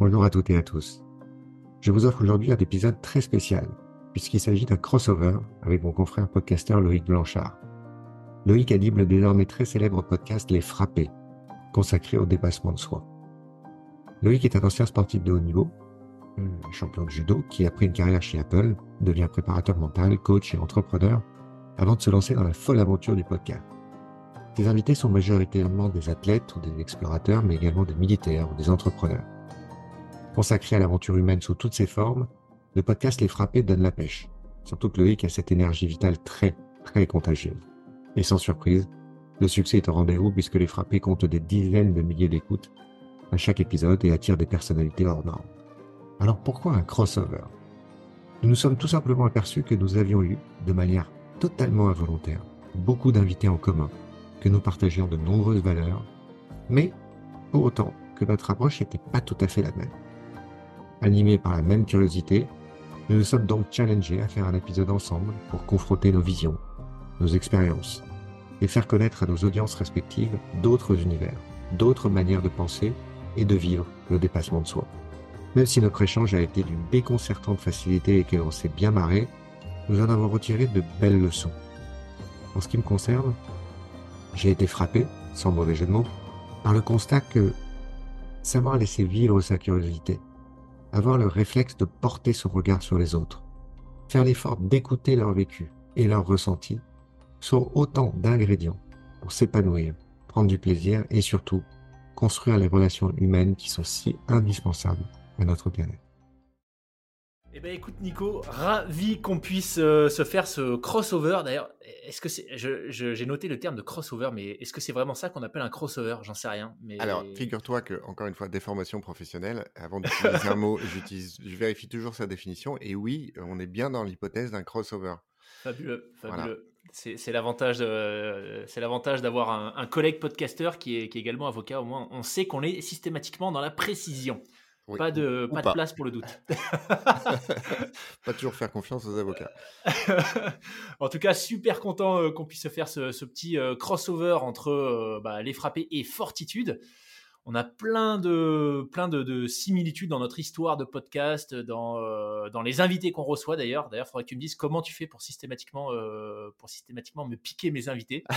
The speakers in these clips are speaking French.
Bonjour à toutes et à tous. Je vous offre aujourd'hui un épisode très spécial, puisqu'il s'agit d'un crossover avec mon confrère podcasteur Loïc Blanchard. Loïc anime le désormais très célèbre podcast Les Frappés, consacré au dépassement de soi. Loïc est un ancien sportif de haut niveau, champion de judo, qui, après une carrière chez Apple, devient préparateur mental, coach et entrepreneur, avant de se lancer dans la folle aventure du podcast. Ses invités sont majoritairement des athlètes ou des explorateurs, mais également des militaires ou des entrepreneurs. Consacré à l'aventure humaine sous toutes ses formes, le podcast Les Frappés donne la pêche. Surtout que Loïc a cette énergie vitale très, très contagieuse. Et sans surprise, le succès est au rendez-vous puisque Les Frappés comptent des dizaines de milliers d'écoutes à chaque épisode et attirent des personnalités hors normes. Alors pourquoi un crossover? Nous nous sommes tout simplement aperçus que nous avions eu, de manière totalement involontaire, beaucoup d'invités en commun, que nous partagions de nombreuses valeurs, mais pour autant que notre approche n'était pas tout à fait la même. Animés par la même curiosité, nous nous sommes donc challengés à faire un épisode ensemble pour confronter nos visions, nos expériences, et faire connaître à nos audiences respectives d'autres univers, d'autres manières de penser et de vivre le dépassement de soi. Même si notre échange a été d'une déconcertante facilité et que l'on s'est bien marré, nous en avons retiré de belles leçons. En ce qui me concerne, j'ai été frappé, sans mauvais jeu de mots, par le constat que savoir laisser vivre sa curiosité, avoir le réflexe de porter son regard sur les autres, faire l'effort d'écouter leur vécu et leur ressenti sont autant d'ingrédients pour s'épanouir, prendre du plaisir et surtout construire les relations humaines qui sont si indispensables à notre bien-être. Eh ben écoute Nico, ravi qu'on puisse euh, se faire ce crossover. D'ailleurs, est-ce que c'est, j'ai noté le terme de crossover, mais est-ce que c'est vraiment ça qu'on appelle un crossover? J'en sais rien. Mais... Alors, figure-toi que encore une fois, déformation professionnelle. Avant d'utiliser un mot, j'utilise, je vérifie toujours sa définition. Et oui, on est bien dans l'hypothèse d'un crossover. Fabuleux, fabuleux. C'est l'avantage, c'est l'avantage d'avoir un, un, collègue podcasteur qui est, qui est également avocat. Au moins, on sait qu'on est systématiquement dans la précision pas de, pas, de place pour le doute. pas toujours faire confiance aux avocats. en tout cas, super content euh, qu'on puisse faire ce, petit euh, crossover entre euh, bah, les frappés et Fortitude on a plein de, plein de, similitudes dans notre histoire de podcast, dans, euh, dans les invités qu'on reçoit d'ailleurs. D'ailleurs, il faudrait que tu me dises comment tu fais pour systématiquement, euh, pour systématiquement me piquer mes invités.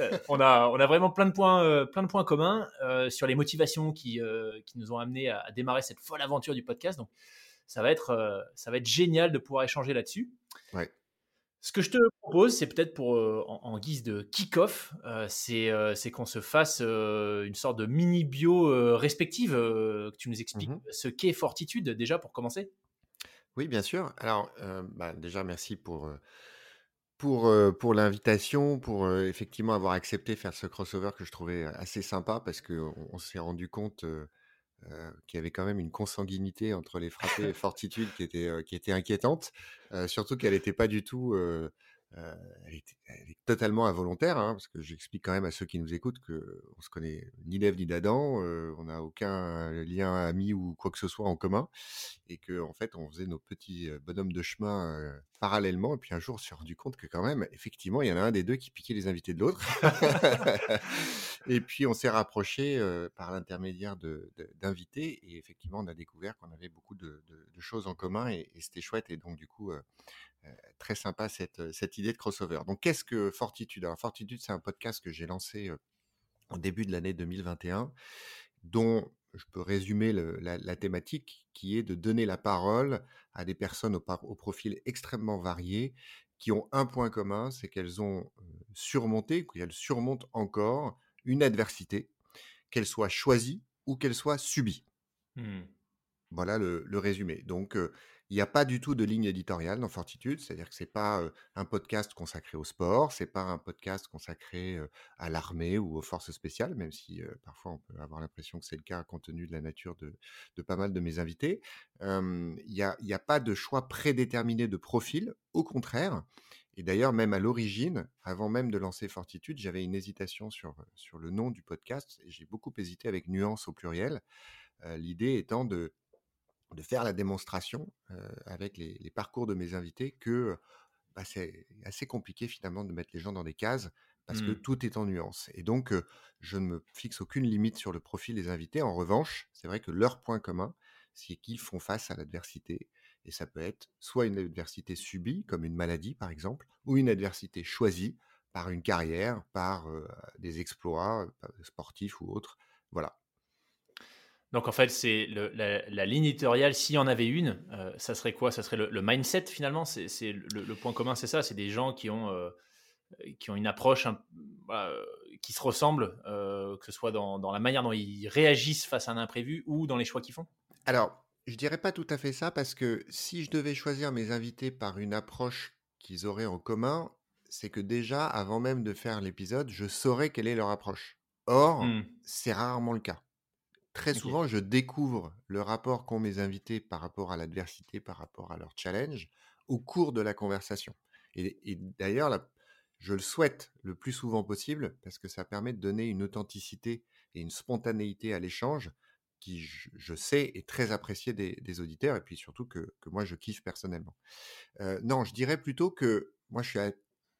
Euh, on, a, on a vraiment plein de points, plein de points communs sur les motivations qui, qui nous ont amenés à, démarrer cette folle aventure du podcast. Donc, ça va être, ça va être génial de pouvoir échanger là-dessus. Ouais. Ce que je te propose, c'est peut-être pour euh, en, guise de kick-off, euh, euh, c'est qu'on se fasse une sorte de mini bio respective, que tu nous expliques mmh ce qu'est Fortitude déjà pour commencer. Oui, bien sûr. Alors, bah, déjà, merci pour, pour, pour l'invitation, pour effectivement avoir accepté faire ce crossover que je trouvais assez sympa parce qu'on on, s'est rendu compte euh, qui avait quand même une consanguinité entre les frappés et Fortitude qui était, euh, qui était inquiétante, euh, surtout qu'elle n'était pas du tout elle, est totalement involontaire, hein, parce que j'explique quand même à ceux qui nous écoutent que on se connaît ni d'Ève ni d'Adam, on n'a aucun lien ami ou quoi que ce soit en commun, et que en fait on faisait nos petits bonhommes de chemin parallèlement, et puis un jour on s'est rendu compte que quand même, effectivement, il y en a un des deux qui piquait les invités de l'autre, et puis on s'est rapproché par l'intermédiaire d'invités, et effectivement on a découvert qu'on avait beaucoup de, choses en commun, et, et c'était chouette, et donc du coup euh, très sympa cette, cette idée de crossover. Donc, qu'est-ce que Fortitude? Alors, Fortitude, c'est un podcast que j'ai lancé au début de l'année 2021, dont je peux résumer la, thématique, qui est de donner la parole à des personnes au, au, profil extrêmement varié, qui ont un point commun, c'est qu'elles ont surmonté, qu'elles surmontent encore une adversité, qu'elle soit choisie ou qu'elle soit subie. Mmh. Voilà le, le, résumé. Donc, il n'y a pas du tout de ligne éditoriale dans Fortitude, c'est-à-dire que ce n'est pas un podcast consacré au sport, ce n'est pas un podcast consacré à l'armée ou aux forces spéciales, même si parfois on peut avoir l'impression que c'est le cas compte tenu de la nature de, pas mal de mes invités. Il n'y a, pas de choix prédéterminé de profil, au contraire. Et d'ailleurs, même à l'origine, avant même de lancer Fortitude, j'avais une hésitation sur, sur le nom du podcast et j'ai beaucoup hésité avec nuance au pluriel. L'idée étant de de faire la démonstration avec les, parcours de mes invités que bah, c'est assez compliqué finalement de mettre les gens dans des cases parce que mmh. tout est en nuance. Et donc, je ne me fixe aucune limite sur le profil des invités. En revanche, c'est vrai que leur point commun, c'est qu'ils font face à l'adversité. Et ça peut être soit une adversité subie, comme une maladie par exemple, ou une adversité choisie par une carrière, par des exploits sportifs ou autres. Voilà. Donc en fait, c'est la, ligne éditoriale, s'il y en avait une, ça serait quoi? Ça serait le, mindset finalement? C'est le, point commun, c'est ça? C'est des gens qui ont, qui ont une approche qui se ressemble, que ce soit dans, dans, la manière dont ils réagissent face à un imprévu ou dans les choix qu'ils font? Alors, je dirais pas tout à fait ça parce que si je devais choisir mes invités par une approche qu'ils auraient en commun, c'est que déjà, avant même de faire l'épisode, je saurais quelle est leur approche. Or, mmh. c'est rarement le cas. Très souvent, je découvre le rapport qu'ont mes invités par rapport à l'adversité, par rapport à leur challenge, au cours de la conversation. Et, et d'ailleurs, je le souhaite le plus souvent possible parce que ça permet de donner une authenticité et une spontanéité à l'échange qui, je, sais, est très apprécié des, auditeurs et puis surtout que, moi, je kiffe personnellement. Euh, non, je dirais plutôt que moi, je suis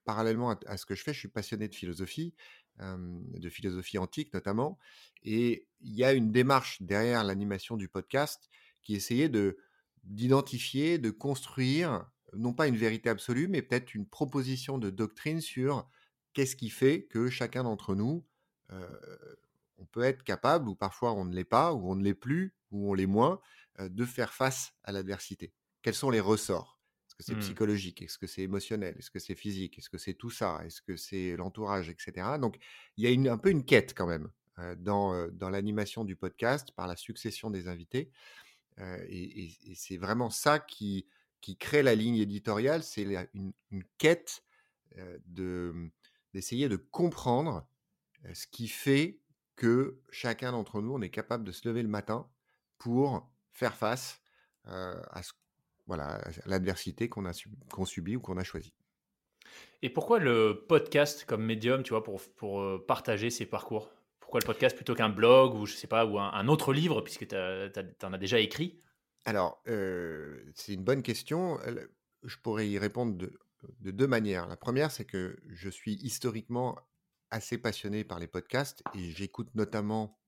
parallèlement à, ce que je fais, je suis passionné de philosophie, de philosophie antique notamment, et il y a une démarche derrière l'animation du podcast qui essayait de d'identifier, de construire, non pas une vérité absolue, mais peut-être une proposition de doctrine sur qu'est-ce qui fait que chacun d'entre nous on peut être capable, ou parfois on ne l'est pas, ou on ne l'est plus, ou on l'est moins, de faire face à l'adversité. Quels sont les ressorts? Est-ce que c'est mmh. psychologique? Est-ce que c'est émotionnel? Est-ce que c'est physique? Est-ce que c'est tout ça? Est-ce que c'est l'entourage, etc. Donc il y a un peu une quête quand même dans, dans l'animation du podcast par la succession des invités. et, c'est vraiment ça qui, qui crée la ligne éditoriale, c'est une, une, quête de d'essayer de comprendre ce qui fait que chacun d'entre nous, on est capable de se lever le matin pour faire face à, voilà, l'adversité qu'on a qu'on subit ou qu'on a choisi. Et pourquoi le podcast comme médium, tu vois, pour, pour partager ses parcours? Pourquoi le podcast plutôt qu'un blog ou je sais pas ou un, autre livre puisque tu en as déjà écrit? Alors, c'est une bonne question. Je pourrais y répondre de, de deux manières. La première, c'est que je suis historiquement assez passionné par les podcasts et j'écoute notamment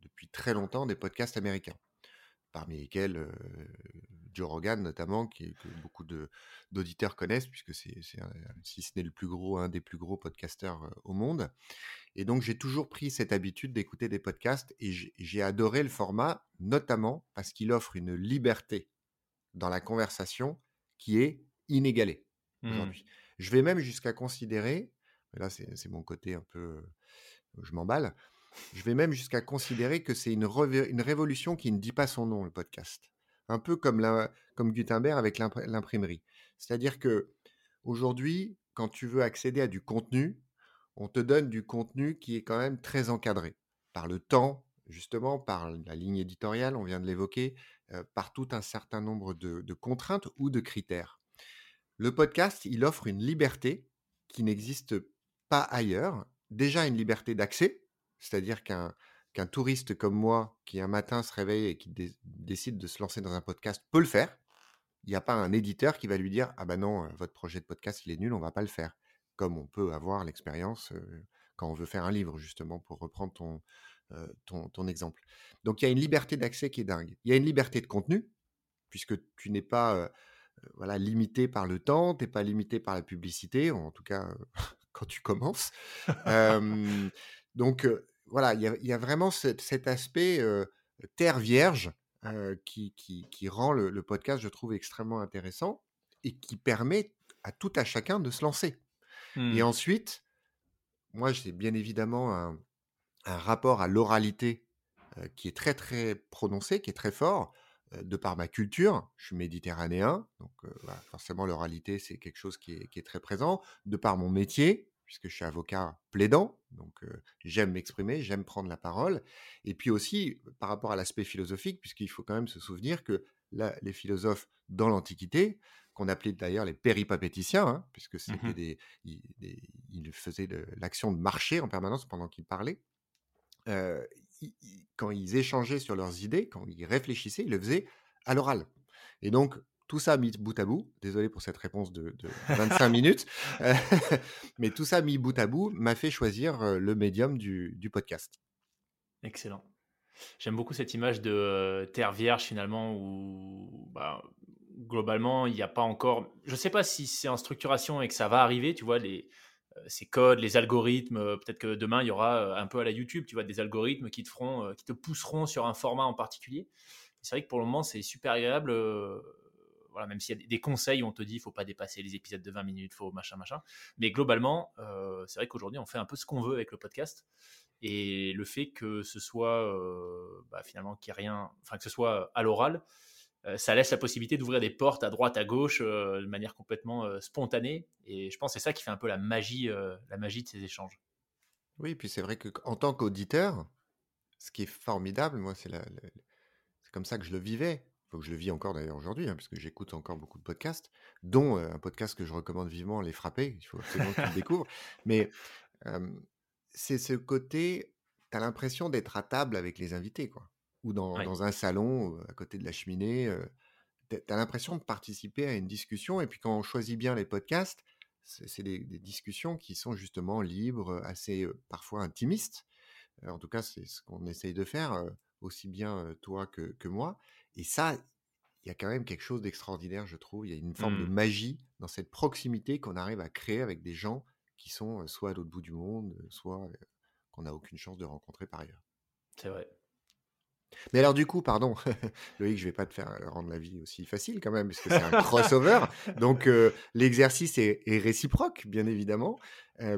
depuis très longtemps des podcasts américains, parmi lesquels Joe Rogan notamment, qui, que beaucoup d'auditeurs connaissent, puisque c'est, si ce n'est le plus gros, un des plus gros podcasteurs au monde. Et donc j'ai toujours pris cette habitude d'écouter des podcasts et j'ai adoré le format, notamment parce qu'il offre une liberté dans la conversation qui est inégalée mmh. aujourd'hui. Je vais même jusqu'à considérer là c'est mon côté un peu, je m'emballe. Je vais même jusqu'à considérer que c'est une, une, révolution qui ne dit pas son nom, le podcast. Un peu comme, Gutenberg avec l'imprimerie. C'est-à-dire que aujourd'hui, quand tu veux accéder à du contenu, on te donne du contenu qui est quand même très encadré par le temps, justement, par la ligne éditoriale, on vient de l'évoquer, par tout un certain nombre de, de contraintes ou de critères. Le podcast, il offre une liberté qui n'existe pas ailleurs. Déjà une liberté d'accès, c'est-à-dire qu'un qu'un touriste comme moi, qui un matin se réveille et qui décide de se lancer dans un podcast, peut le faire. Il n'y a pas un éditeur qui va lui dire Ah ben non, euh, votre projet de podcast, il est nul, on va pas le faire. Comme on peut avoir l'expérience euh, quand on veut faire un livre, justement, pour reprendre ton, euh, ton, ton, exemple. Donc il y a une liberté d'accès qui est dingue. Il y a une liberté de contenu, puisque tu n'es pas voilà, limité par le temps, tu n'es pas limité par la publicité, en tout cas quand tu commences. donc voilà, il y, a vraiment cet, aspect terre vierge qui, qui, rend le, podcast, je trouve, extrêmement intéressant et qui permet à tout à chacun de se lancer. Et mmh. ensuite, moi, j'ai bien évidemment un, un rapport à l'oralité qui est très très prononcé, qui est très fort de par ma culture, je suis méditerranéen, donc forcément l'oralité c'est quelque chose qui est, très présent, de par mon métier, puisque je suis avocat plaidant, donc j'aime m'exprimer, j'aime prendre la parole, et puis aussi par rapport à l'aspect philosophique, puisqu'il faut quand même se souvenir que les philosophes dans l'Antiquité, qu'on appelait d'ailleurs les péripatéticiens, hein, puisque mmh c'était des, ils, faisaient l'action de marcher en permanence pendant qu'ils parlaient, quand ils échangeaient sur leurs idées, quand ils réfléchissaient, ils le faisaient à l'oral. Et donc, tout ça mis bout à bout, désolé pour cette réponse de, 25 minutes, mais tout ça mis bout à bout m'a fait choisir le médium du, podcast. Excellent. J'aime beaucoup cette image de terre vierge finalement où bah, globalement il n'y a pas encore. Je ne sais pas si c'est en structuration et que ça va arriver, tu vois, les, ces codes, les algorithmes. Peut-être que demain il y aura un peu à la YouTube, tu vois, des algorithmes qui te feront, qui te pousseront sur un format en particulier. C'est vrai que pour le moment c'est super agréable même s'il y a des conseils où on te dit il faut pas dépasser les épisodes de 20 minutes, faut machin machin. Mais globalement, euh, c'est vrai qu'aujourd'hui on fait un peu ce qu'on veut avec le podcast. Et le fait que ce soit euh, bah, finalement qu'il rien, enfin que ce soit à l'oral, euh, ça laisse la possibilité d'ouvrir des portes à droite, à gauche, de manière complètement spontanée. Et je pense que c'est ça qui fait un peu la magie, la magie de ces échanges. Oui, puis c'est vrai qu'en tant qu'auditeur, ce qui est formidable, moi, c'est c'est comme ça que je le vivais que je le vis encore d'ailleurs aujourd'hui, hein, parce que j'écoute encore beaucoup de podcasts, dont un podcast que je recommande vivement, Les Frapper. Il faut absolument que tu le découvres. Mais c'est ce côté, tu as l'impression d'être à table avec les invités, quoi. Ou dans, dans un salon, à côté de la cheminée. tu as l'impression de participer à une discussion. Et puis quand on choisit bien les podcasts, c'est des, des, discussions qui sont justement libres, assez parfois intimistes. en tout cas, c'est ce qu'on essaye de faire, aussi bien toi que, que moi. Et ça, il y a quand même quelque chose d'extraordinaire, je trouve. Il y a une forme de mmh. magie dans cette proximité qu'on arrive à créer avec des gens qui sont soit à l'autre bout du monde, soit qu'on n'a aucune chance de rencontrer par ailleurs. C'est vrai. Mais alors du coup, pardon, Loïc, je vais pas te faire rendre la vie aussi facile quand même, parce que c'est un crossover. Donc l'exercice est, réciproque, bien évidemment,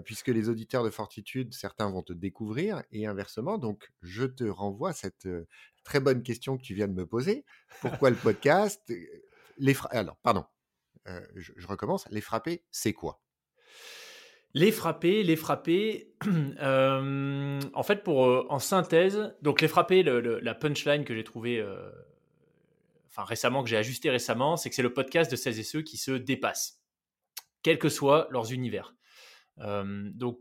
puisque les auditeurs de Fortitude, certains vont te découvrir, et inversement. Donc je te renvoie à cette très bonne question que tu viens de me poser. Pourquoi le podcast les Alors, pardon, je, je recommence. Les frapper, c'est quoi? Les frapper, les frapper. Euh, en fait, pour euh, en synthèse, donc les frapper, la punchline que j'ai trouvé, euh, enfin récemment, que j'ai ajusté récemment, c'est que c'est le podcast de celles et ceux qui se dépassent, quel que soit leurs univers. donc,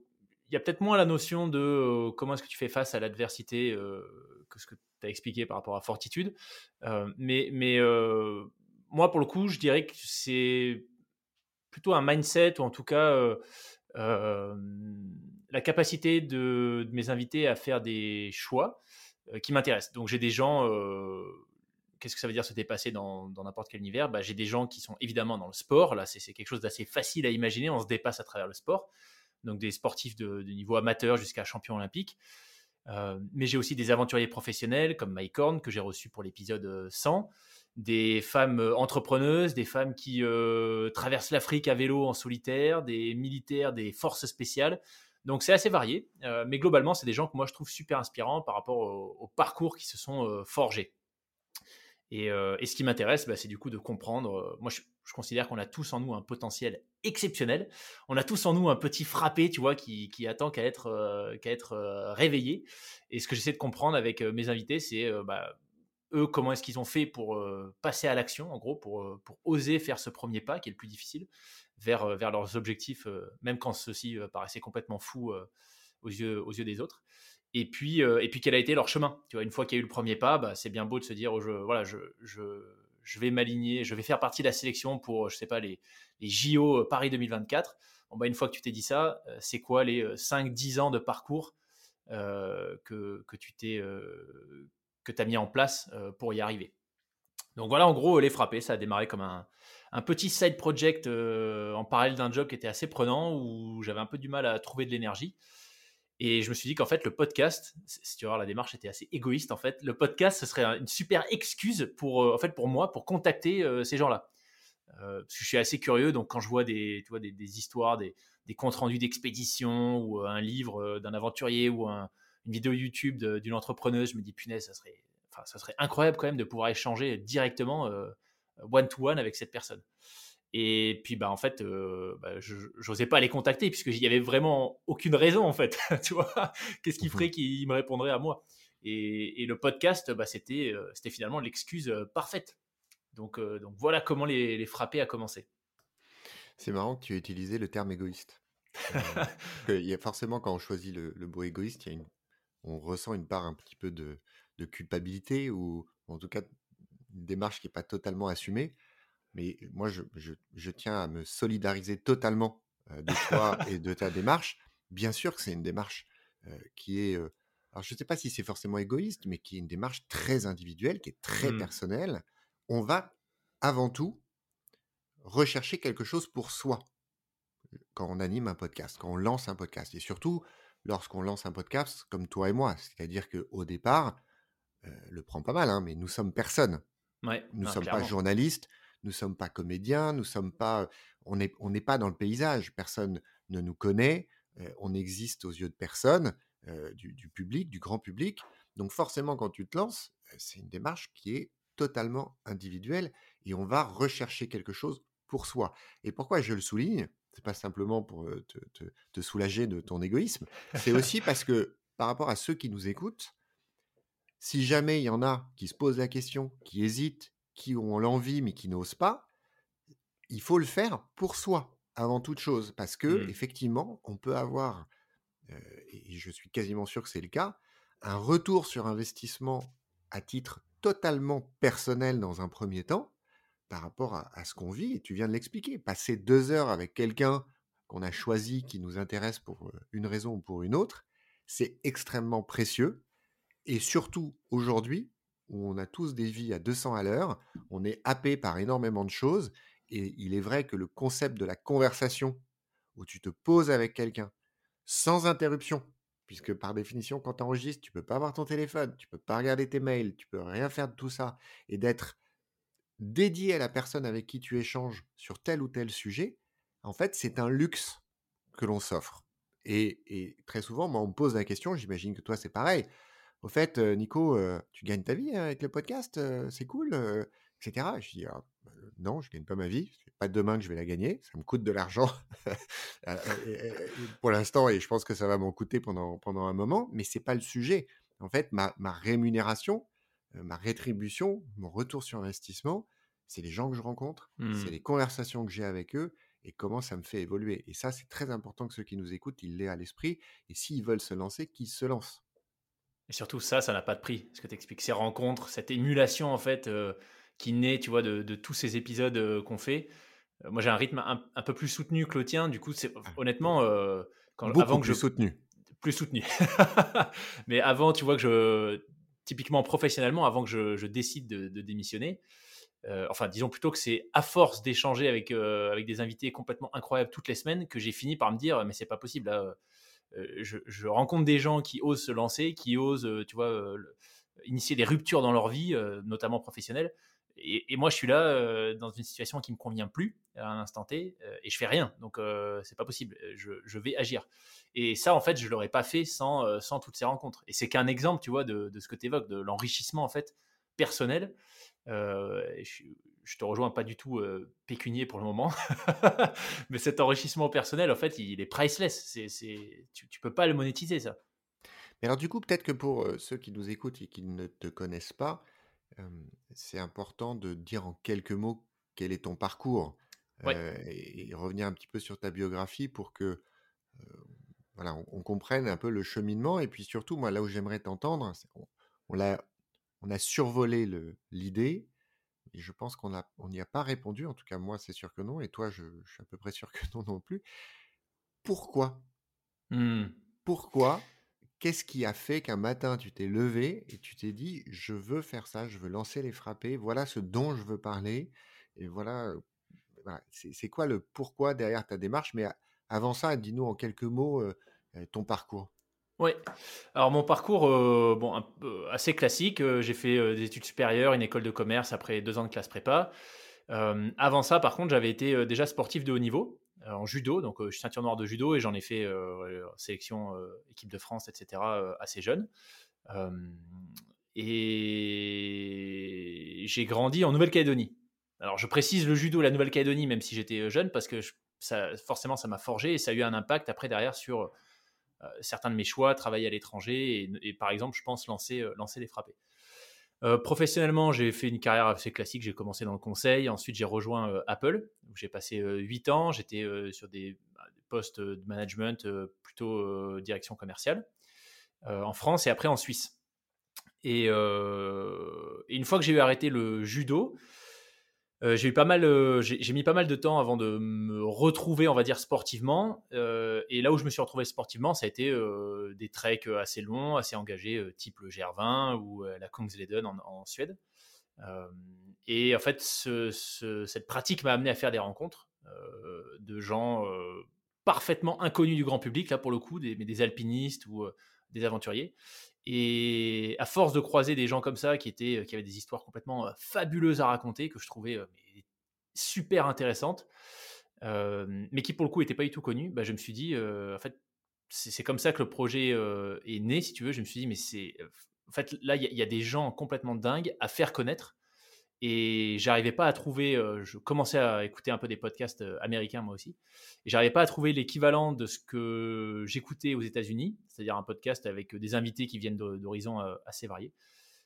il y a peut-être moins la notion de comment est-ce que tu fais face à l'adversité que ce que tu as expliqué par rapport à Fortitude. mais mais moi, pour le coup, je dirais que c'est plutôt un mindset, ou en tout cas la capacité de, mes invités à faire des choix qui m'intéressent. Donc j'ai des gens, qu'est-ce que ça veut dire se dépasser dans n'importe quel univers? Bah, J'ai des gens qui sont évidemment dans le sport, là c'est quelque chose d'assez facile à imaginer, on se dépasse à travers le sport, donc des sportifs de, niveau amateur jusqu'à champion olympique. mais j'ai aussi des aventuriers professionnels comme Mike Horn que j'ai reçu pour l'épisode 100 des femmes euh, entrepreneuses, des femmes qui euh, traversent l'Afrique à vélo en solitaire, des militaires, des forces spéciales. Donc c'est assez varié, euh, mais globalement, c'est des gens que moi je trouve super inspirants par rapport au, parcours qui se sont forgés. Et, ce qui m'intéresse, bah, c'est du coup de comprendre. moi, je, considère qu'on a tous en nous un potentiel exceptionnel. On a tous en nous un petit frappé, tu vois, qui, attend qu'à être, être réveillé. Et ce que j'essaie de comprendre avec mes invités, c'est bah, eux, comment est-ce qu'ils ont fait pour euh, passer à l'action, en gros, pour, euh, pour oser faire ce premier pas qui est le plus difficile vers, euh, leurs objectifs, même quand ceux-ci paraissaient complètement fous aux, yeux, des autres. Et puis, et puis quel a été leur chemin? Tu vois, Une fois qu'il y a eu le premier pas, bah, c'est bien beau de se dire, oh, je, voilà, je, vais m'aligner, je vais faire partie de la sélection pour, je sais pas, les, JO Paris 2024. Bon, bah, une fois que tu t'es dit ça, c'est quoi les 5-10 ans de parcours que tu t'es que tu as mis en place euh, pour y arriver. Donc voilà, en gros, les frapper, ça a démarré comme un, petit side project euh, en parallèle d'un job qui était assez prenant, où j'avais un peu du mal à trouver de l'énergie. Et je me suis dit qu'en fait, le podcast, si tu vois, la démarche était assez égoïste, en fait. Le podcast, ce serait une super excuse pour, euh, en fait, pour moi, pour contacter ces gens-là. parce que je suis assez curieux, donc quand je vois des, tu vois, des, histoires, des, des, comptes rendus d'expédition, ou un livre d'un aventurier, ou un, une vidéo YouTube d'une entrepreneuse, je me dis punaise, ça serait, enfin, ça serait incroyable quand même de pouvoir échanger directement one to one avec cette personne. Et puis bah en fait, euh, bah, je n'osais pas les contacter puisque n'y avait vraiment aucune raison en fait. tu vois, qu'est-ce qui ferait mmh qu'il me répondrait à moi? Et, le podcast, bah, c'était euh, c'était finalement l'excuse euh, parfaite. Donc donc voilà comment les, les frapper a commencé. C'est marrant que tu aies utilisé le terme égoïste. il y a forcément quand on choisit le, le mot égoïste, il y a une on ressent une part un petit peu de, culpabilité ou en tout cas une démarche qui n'est pas totalement assumée. Mais moi, je, tiens à me solidariser totalement de toi et de ta démarche. Bien sûr que c'est une démarche qui est alors je ne sais pas si c'est forcément égoïste, mais qui est une démarche très individuelle, qui est très Mmh. personnelle. On va avant tout rechercher quelque chose pour soi quand on anime un podcast, quand on lance un podcast. Et surtout, lorsqu'on lance un podcast comme toi et moi. C'est-à-dire qu'au départ, euh, le prend pas mal, hein, mais nous sommes personne. Ouais, Nous ne sommes pas journalistes, nous ne sommes pas comédiens, nous sommes pas, on n'est on pas dans le paysage. Personne ne nous connaît, euh, on existe aux yeux de personne, euh, du, du public, du grand public. Donc forcément, quand tu te lances, c'est une démarche qui est totalement individuelle et on va rechercher quelque chose pour soi. Et pourquoi je le souligne? C'est pas simplement pour te, te- te soulager de ton égoïsme, c'est aussi parce que par rapport à ceux qui nous écoutent, si jamais il y en a qui se posent la question, qui hésitent, qui ont l'envie mais qui n'osent pas, il faut le faire pour soi avant toute chose parce que Mm. effectivement, on peut avoir euh, et je suis quasiment sûr que c'est le cas, un retour sur investissement à titre totalement personnel dans un premier temps par rapport à, ce qu'on vit, et tu viens de l'expliquer. Passer deux heures avec quelqu'un qu'on a choisi, qui nous intéresse pour une raison ou pour une autre, c'est extrêmement précieux. Et surtout aujourd'hui, où on a tous des vies à 200 à l'heure, on est happé par énormément de choses, et il est vrai que le concept de la conversation, où tu te poses avec quelqu'un, sans interruption, puisque par définition, quand tu enregistres, tu peux pas avoir ton téléphone, tu peux pas regarder tes mails, tu peux rien faire de tout ça, et d'être dédié à la personne avec qui tu échanges sur tel ou tel sujet, en fait, c'est un luxe que l'on s'offre. Et, et très souvent, moi, on me pose la question, j'imagine que toi, c'est pareil. Au fait, Nico, tu gagnes ta vie hein, avec le podcast, c'est cool, etc. Je dis, ah, bah, non, je gagne pas ma vie, c'est pas demain que je vais la gagner, ça me coûte de l'argent pour l'instant, et je pense que ça va m'en coûter pendant, pendant un moment, mais c'est pas le sujet. En fait, ma, ma rémunération, ma rétribution, mon retour sur investissement, c'est les gens que je rencontre, c'est Mm. les conversations que j'ai avec eux et comment ça me fait évoluer. Et ça, c'est très important que ceux qui nous écoutent, ils l'aient à l'esprit. Et s'ils veulent se lancer, qu'ils se lancent. Et surtout, ça, ça n'a pas de prix. Ce que tu expliques, ces rencontres, cette émulation, en fait, euh, qui naît, tu vois, de, de tous ces épisodes euh, qu'on fait. Euh, moi, j'ai un rythme un, un peu plus soutenu que le tien. Du coup, c'est honnêtement, euh, quand, Beaucoup avant que plus je. soutenu. Plus soutenu. Mais avant, tu vois, que je. Typiquement professionnellement, avant que je, décide de, démissionner, euh, enfin, disons plutôt que c'est à force d'échanger avec, euh, avec des invités complètement incroyables toutes les semaines que j'ai fini par me dire, mais c'est pas possible. Là, euh, je, je rencontre des gens qui osent se lancer, qui osent, tu vois, initier des ruptures dans leur vie, notamment professionnelle. Et, moi, je suis là euh, dans une situation qui me convient plus à un instant T, euh, et je fais rien. Donc, euh, c'est pas possible. Je, je vais agir. Et ça, en fait, je l'aurais pas fait sans, euh, toutes ces rencontres. Et c'est qu'un exemple, tu vois, de, ce que tu évoques, de l'enrichissement en fait personnel. Euh, je, je te rejoins pas du tout euh, pécunier pour le moment, mais cet enrichissement personnel, en fait, il est priceless. Tu, tu peux pas le monétiser, ça. Mais alors, du coup, peut-être que pour euh, ceux qui nous écoutent et qui ne te connaissent pas, euh, c'est important de dire en quelques mots quel est ton parcours Ouais. euh, et, et revenir un petit peu sur ta biographie pour que voilà, on, on comprenne un peu le cheminement. Et puis surtout, moi, là où j'aimerais t'entendre, on, l'a- on a survolé l'idée et je pense qu'on a- on n'y a pas répondu. En tout cas, moi, c'est sûr que non. Et toi, je, je suis à peu près sûr que non non plus. Pourquoi? Hmm. pourquoi Qu'est-ce qui a fait qu'un matin tu t'es levé et tu t'es dit je veux faire ça, je veux lancer les frappés, voilà ce dont je veux parler et voilà, c'est quoi le pourquoi derrière ta démarche? Mais avant ça, dis-nous en quelques mots euh, euh, ton parcours. Ouais. Alors mon parcours, euh, bon, assez classique. J'ai fait des études supérieures, une école de commerce après deux ans de classe prépa. Avant ça, par contre, j'avais été déjà sportif de haut niveau en judo. Donc, euh, je suis ceinture noire de judo et j'en ai fait euh, sélection euh, équipe de France, etc. euh, assez jeune. Euh, et j'ai grandi en Nouvelle-Calédonie. Alors, je précise le judo, la Nouvelle-Calédonie, même si j'étais euh, jeune, parce que ça, forcément, ça m'a forgé et ça a eu un impact après derrière sur euh, certains de mes choix, travailler à l'étranger et, par exemple, je pense lancer, euh, lancer les frappés. Euh, professionnellement, j'ai fait une carrière assez classique. J'ai commencé dans le conseil. Ensuite, j'ai rejoint euh, Apple, j'ai passé euh, 8 ans. J'étais euh, sur des, bah, des postes de management, plutôt direction commerciale, en France et après en Suisse. Et, et une fois que j'ai eu arrêté le judo, j'ai eu pas mal, j'ai mis pas mal de temps avant de me retrouver, on va dire sportivement. et là où je me suis retrouvé sportivement, ça a été des treks assez longs, assez engagés, type le GR20 ou la Kungsleden en, Suède. et en fait, cette pratique m'a amené à faire des rencontres de gens parfaitement inconnus du grand public, là pour le coup, mais des alpinistes ou des aventuriers. Et à force de croiser des gens comme ça qui, étaient, qui avaient des histoires complètement fabuleuses à raconter, que je trouvais super intéressantes, mais qui pour le coup n'étaient pas du tout connus, bah, je me suis dit, en fait, c'est comme ça que le projet est né, si tu veux. Je me suis dit, mais c'est. En fait, là, il y, a des gens complètement dingues à faire connaître et j'arrivais pas à trouver. Euh, je commençais à écouter un peu des podcasts euh, américains moi aussi, et j'arrivais pas à trouver l'équivalent de ce que j'écoutais aux États-Unis, c'est-à-dire un podcast avec des invités qui viennent d'horizons euh, assez variés.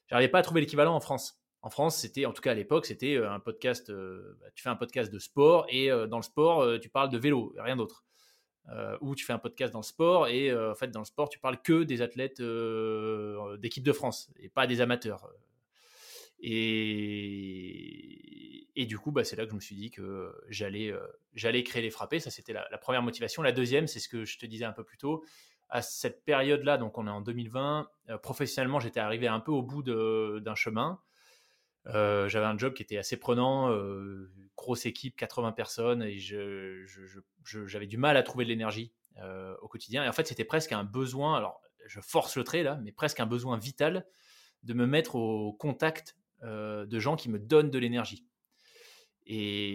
J'arrivais pas à trouver l'équivalent en France. En France, c'était, en tout cas à l'époque, c'était un podcast. Bah, tu fais un podcast de sport et dans le sport, tu parles de vélo, rien d'autre. ou tu fais un podcast dans le sport et en fait dans le sport, tu parles que des athlètes d'équipe de France et pas des amateurs. Et, du coup, bah, c'est là que je me suis dit que j'allais, euh, j'allais créer les frappés. Ça, c'était la, première motivation. La deuxième, c'est ce que je te disais un peu plus tôt. À cette période-là, donc on est en 2020, euh, professionnellement, j'étais arrivé un peu au bout d'un chemin. Euh, j'avais un job qui était assez prenant, grosse équipe, 80 personnes, et j'avais du mal à trouver de l'énergie au quotidien. Et en fait, c'était presque un besoin, alors je force le trait là, mais presque un besoin vital de me mettre au contact euh, de gens qui me donnent de l'énergie. Et,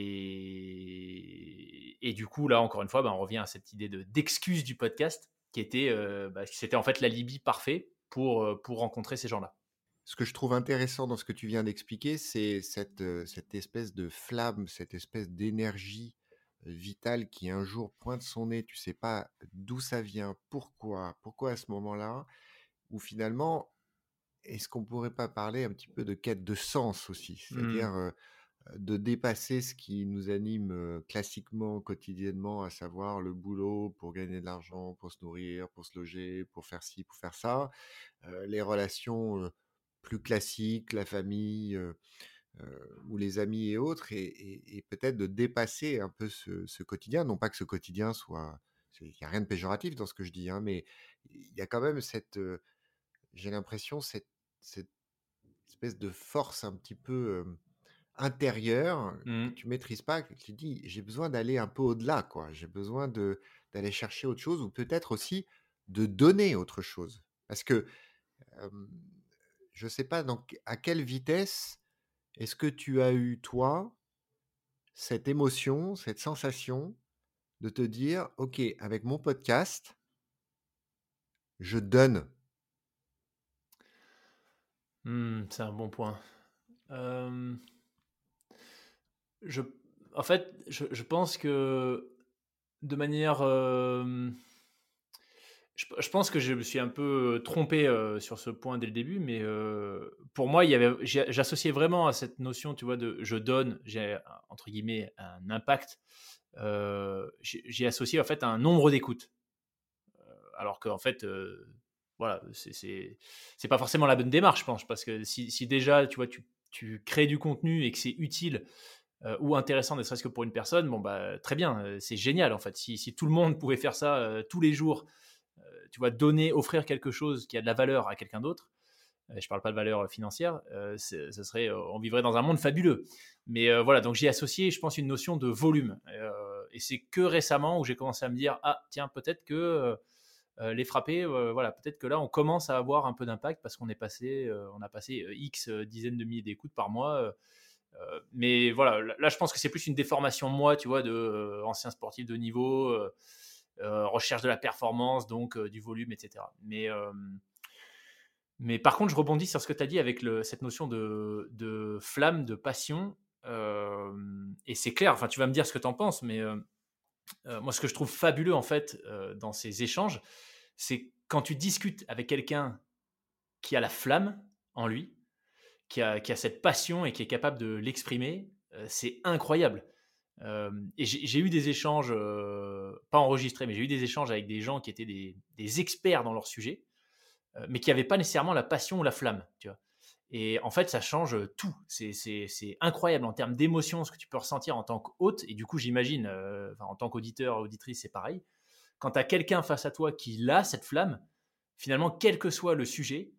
et, du coup, là, encore une fois, bah, on revient à cette idée d'excuse du podcast, qui était, euh, bah, c'était en fait l'alibi parfait pour, euh, pour rencontrer ces gens-là. Ce que je trouve intéressant dans ce que tu viens d'expliquer, c'est cette, cette espèce de flamme, cette espèce d'énergie vitale qui un jour pointe son nez, tu sais pas d'où ça vient, pourquoi, pourquoi à ce moment-là, où finalement est-ce qu'on pourrait pas parler un petit peu de quête de sens aussi? Mmh. C'est-à-dire de dépasser ce qui nous anime classiquement, quotidiennement, à savoir le boulot pour gagner de l'argent, pour se nourrir, pour se loger, pour faire ci, pour faire ça, les relations plus classiques, la famille ou les amis et autres, et, peut-être de dépasser un peu ce, quotidien. Non pas que ce quotidien soit... Il n'y a rien de péjoratif dans ce que je dis, hein, mais il y a quand même cette j'ai l'impression, cette, cette espèce de force un petit peu intérieure que mmh. tu maîtrises pas, que tu dis, j'ai besoin d'aller un peu au-delà, quoi. J'ai besoin de d'aller chercher autre chose ou peut-être aussi de donner autre chose. Parce que je ne sais pas donc à quelle vitesse est-ce que tu as eu, toi, cette émotion, cette sensation de te dire, OK, avec mon podcast, je donne Hmm, c'est un bon point. je, en fait, je, pense que de manière... je, pense que je me suis un peu trompé sur ce point dès le début, mais pour moi, j'associais vraiment à cette notion, tu vois, de je donne, j'ai entre guillemets un impact. j'ai associé en fait un nombre d'écoutes, alors qu'en fait, voilà, c'est pas forcément la bonne démarche, je pense, parce que si, déjà, tu vois, tu, tu, crées du contenu et que c'est utile euh, ou intéressant, ne serait-ce que pour une personne, bon, bah, très bien, euh, c'est génial, en fait. Si, si, tout le monde pouvait faire ça euh, tous les jours, tu vois, donner, offrir quelque chose qui a de la valeur à quelqu'un d'autre, je parle pas de valeur financière, ce serait, on vivrait dans un monde fabuleux. Mais voilà, donc j'ai associé, je pense, une notion de volume. et c'est que récemment où j'ai commencé à me dire, ah, tiens, peut-être que les frapper, euh, voilà, peut-être que là, on commence à avoir un peu d'impact parce qu'on est passé, euh, on a passé X dizaines de milliers d'écoutes par mois. mais voilà, là, je pense que c'est plus une déformation, moi, tu vois, de ancien sportif de niveau, recherche de la performance, donc du volume, etc. Mais mais par contre, je rebondis sur ce que tu as dit avec cette notion de, flamme, de passion. et c'est clair, enfin, tu vas me dire ce que tu en penses, mais moi, ce que je trouve fabuleux, en fait, dans ces échanges, c'est quand tu discutes avec quelqu'un qui a la flamme en lui, qui a, cette passion et qui est capable de l'exprimer, euh, c'est incroyable. Euh, et j'ai eu des échanges, euh, pas enregistrés, mais j'ai eu des échanges avec des gens qui étaient des, experts dans leur sujet, mais qui n'avaient pas nécessairement la passion ou la flamme. Tu vois. Et en fait, ça change tout. C'est incroyable en termes d'émotion, ce que tu peux ressentir en tant qu'hôte. Et du coup, j'imagine, euh, en tant qu'auditeur, auditrice, c'est pareil. Quand tu as quelqu'un face à toi qui a cette flamme, finalement, quel que soit le sujet,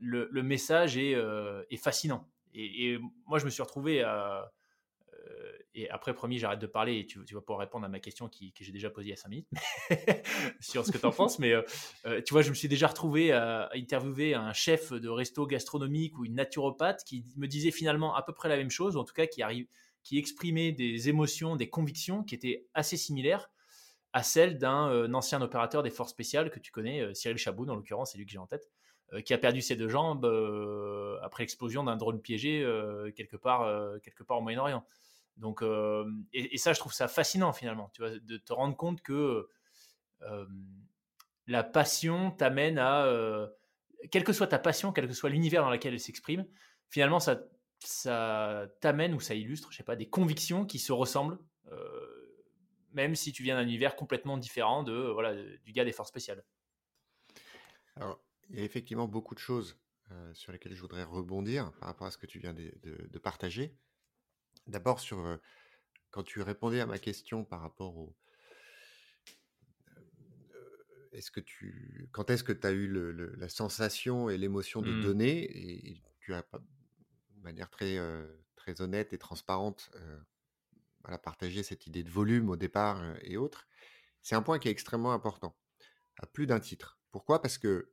le, message est, euh, est fascinant. Et, moi, je me suis retrouvé à, et après, promis, j'arrête de parler et tu, vas pouvoir répondre à ma question qui, que j'ai déjà posée il y a 5 minutes sur ce que tu en penses. Mais euh, euh, tu vois, je me suis déjà retrouvé à, interviewer un chef de resto gastronomique ou une naturopathe qui me disait finalement à peu près la même chose, ou en tout cas qui, arrive, qui exprimait des émotions, des convictions qui étaient assez similaires à celles d'un euh, ancien opérateur des forces spéciales que tu connais, Cyril Chabot, dans l'occurrence, c'est lui que j'ai en tête qui a perdu ses deux jambes après l'explosion d'un drone piégé quelque part quelque part au Moyen-Orient. Donc, euh, et, ça, je trouve ça fascinant finalement, tu vois, de te rendre compte que euh, la passion t'amène à, euh, quelle que soit ta passion, quel que soit l'univers dans lequel elle s'exprime, finalement, ça, ça t'amène ou ça illustre, je sais pas, des convictions qui se ressemblent, même si tu viens d'un univers complètement différent de, voilà, du gars des forces spéciales. Alors, il y a effectivement beaucoup de choses sur lesquelles je voudrais rebondir par rapport à ce que tu viens de partager. D'abord sur, quand tu répondais à ma question par rapport au est-ce que tu quand est-ce que tu as eu le la sensation et l'émotion de mmh. donner et tu as de manière très, très honnête et transparente, voilà, partagé cette idée de volume au départ, et autres. C'est un point qui est extrêmement important, à plus d'un titre. Pourquoi? Parce que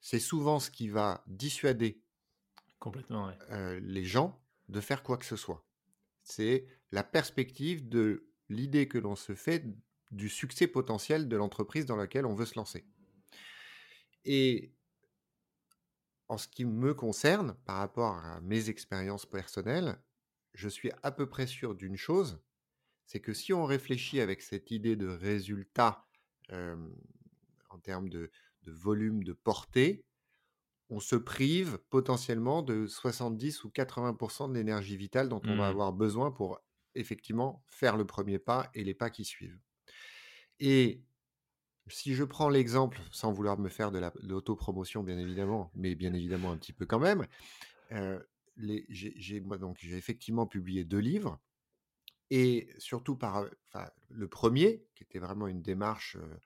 c'est souvent ce qui va dissuader Complètement, les gens de faire quoi que ce soit c'est la perspective de l'idée que l'on se fait du succès potentiel de l'entreprise dans laquelle on veut se lancer. Et en ce qui me concerne, par rapport à mes expériences personnelles, je suis à peu près sûr d'une chose, c'est que si on réfléchit avec cette idée de résultat en termes de, de, volume, de portée, on se prive potentiellement de 70 ou 80% de l'énergie vitale dont on va mmh. avoir besoin pour effectivement faire le premier pas et les pas qui suivent. Et si je prends l'exemple, sans vouloir me faire de l'autopromotion bien évidemment, mais bien évidemment un petit peu quand même, euh, j'ai effectivement publié deux livres et surtout par le premier qui était vraiment une démarche euh,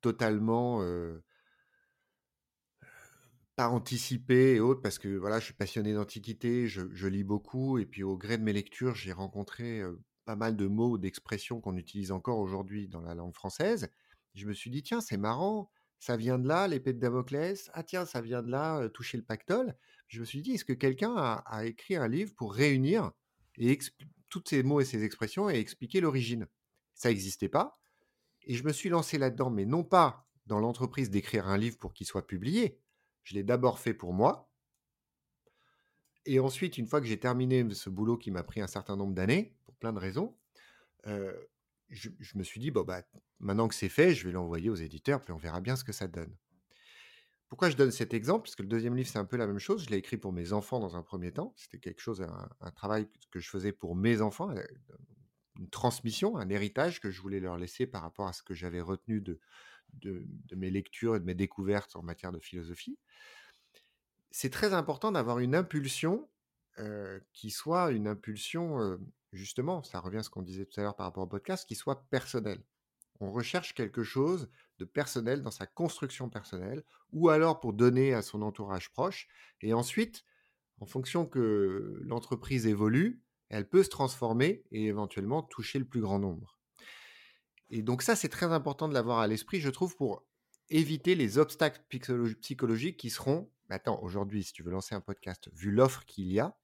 totalement euh, pas anticipé et autres, parce que voilà, je suis passionné d'antiquité, je, lis beaucoup, et puis au gré de mes lectures, j'ai rencontré pas mal de mots, d'expressions qu'on utilise encore aujourd'hui dans la langue française. Je me suis dit, tiens, c'est marrant, ça vient de là, l'épée de Damoclès, ah tiens, ça vient de là, toucher le pactole. Je me suis dit, est-ce que quelqu'un a, écrit un livre pour réunir et tous ces mots et ces expressions et expliquer l'origine? Ça n'existait pas. Et je me suis lancé là-dedans, mais non pas dans l'entreprise d'écrire un livre pour qu'il soit publié, je l'ai d'abord fait pour moi. Et ensuite, une fois que j'ai terminé ce boulot qui m'a pris un certain nombre d'années, pour plein de raisons, je, me suis dit, bon, bah, maintenant que c'est fait, je vais l'envoyer aux éditeurs, puis on verra bien ce que ça donne. Pourquoi je donne cet exemple? Parce que le deuxième livre, c'est un peu la même chose. Je l'ai écrit pour mes enfants dans un premier temps. C'était quelque chose, un, travail que je faisais pour mes enfants, une transmission, un héritage que je voulais leur laisser par rapport à ce que j'avais retenu de, de, mes lectures et de mes découvertes en matière de philosophie, c'est très important d'avoir une impulsion qui soit une impulsion, justement, ça revient à ce qu'on disait tout à l'heure par rapport au podcast, qui soit personnelle. On recherche quelque chose de personnel dans sa construction personnelle, ou alors pour donner à son entourage proche. Et ensuite, en fonction que l'entreprise évolue, elle peut se transformer et éventuellement toucher le plus grand nombre. Et donc ça, c'est très important de l'avoir à l'esprit, je trouve, pour éviter les obstacles psychologiques qui seront, attends, aujourd'hui, si tu veux lancer un podcast, vu l'offre qu'il y a,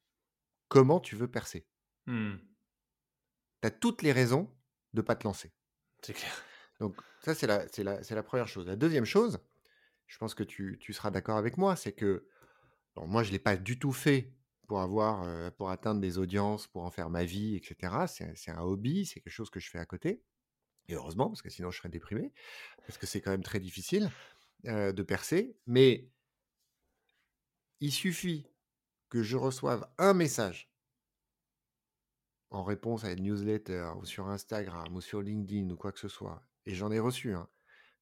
comment tu veux percer? Mmh. Tu as toutes les raisons de ne pas te lancer. C'est clair. Donc ça, c'est la, la, la, première chose. La deuxième chose, je pense que tu, tu seras d'accord avec moi, c'est que moi, je ne l'ai pas du tout fait pour avoir, euh, pour atteindre des audiences, pour en faire ma vie, etc. C'est un hobby, c'est quelque chose que je fais à côté. Et heureusement, parce que sinon je serais déprimé, parce que c'est quand même très difficile de percer. Mais il suffit que je reçoive un message en réponse à une newsletter ou sur Instagram ou sur LinkedIn ou quoi que ce soit, et j'en ai reçu un,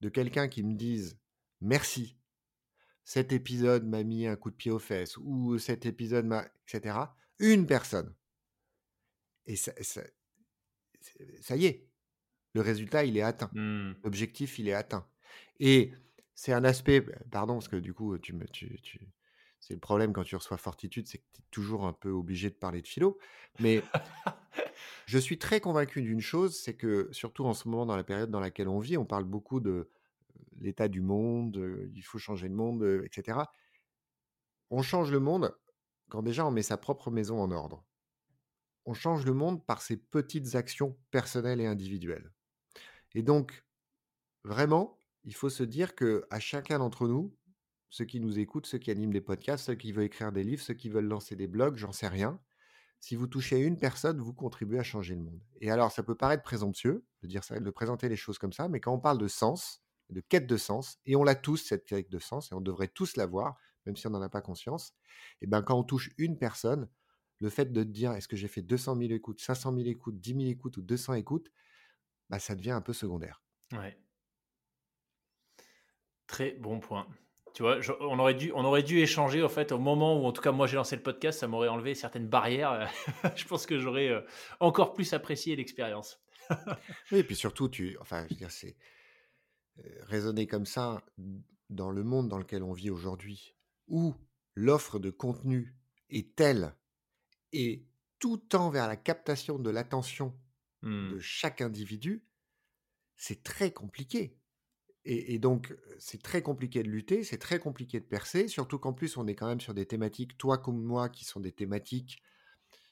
de quelqu'un qui me dise merci cet épisode m'a mis un coup de pied aux fesses ou cet épisode m'a, etc. Une personne. Et ça, ça y est, le résultat, il est atteint. Mmh. L'objectif, il est atteint. Et c'est un aspect, pardon, parce que du coup, tu me, tu, tu, c'est le problème quand tu reçois Fortitude, c'est que tu es toujours un peu obligé de parler de philo. Mais je suis très convaincu d'une chose, c'est que surtout en ce moment, dans la période dans laquelle on vit, on parle beaucoup de l'état du monde, il faut changer le monde, etc. On change le monde quand déjà on met sa propre maison en ordre. On change le monde par ses petites actions personnelles et individuelles. Et donc, vraiment, il faut se dire que à chacun d'entre nous, ceux qui nous écoutent, ceux qui animent des podcasts, ceux qui veulent écrire des livres, ceux qui veulent lancer des blogs, j'en sais rien. Si vous touchez une personne, vous contribuez à changer le monde. Et alors, ça peut paraître présomptueux de dire ça, de présenter les choses comme ça, mais quand on parle de sens, de quête de sens, et on l'a tous, cette quête de sens, et on devrait tous l'avoir, même si on n'en a pas conscience, et ben quand on touche une personne, le fait de dire est-ce que j'ai fait 200 000 écoutes, 500 000 écoutes, 10 000 écoutes ou 200 écoutes, bah, ça devient un peu secondaire. Ouais. Très bon point. Tu vois, on, aurait dû, on aurait dû échanger, en fait, au moment où, en tout cas, moi, j'ai lancé le podcast, ça m'aurait enlevé certaines barrières. je pense que j'aurais euh, encore plus apprécié l'expérience. oui, et puis surtout, tu, enfin, je veux dire, c'est euh, raisonner comme ça dans le monde dans lequel on vit aujourd'hui, où l'offre de contenu est telle et tout tend vers la captation de l'attention de mmh. chaque individu, c'est très compliqué. Et, donc, c'est très compliqué de lutter, c'est très compliqué de percer, surtout qu'en plus, on est quand même sur des thématiques, toi comme moi, qui sont des thématiques,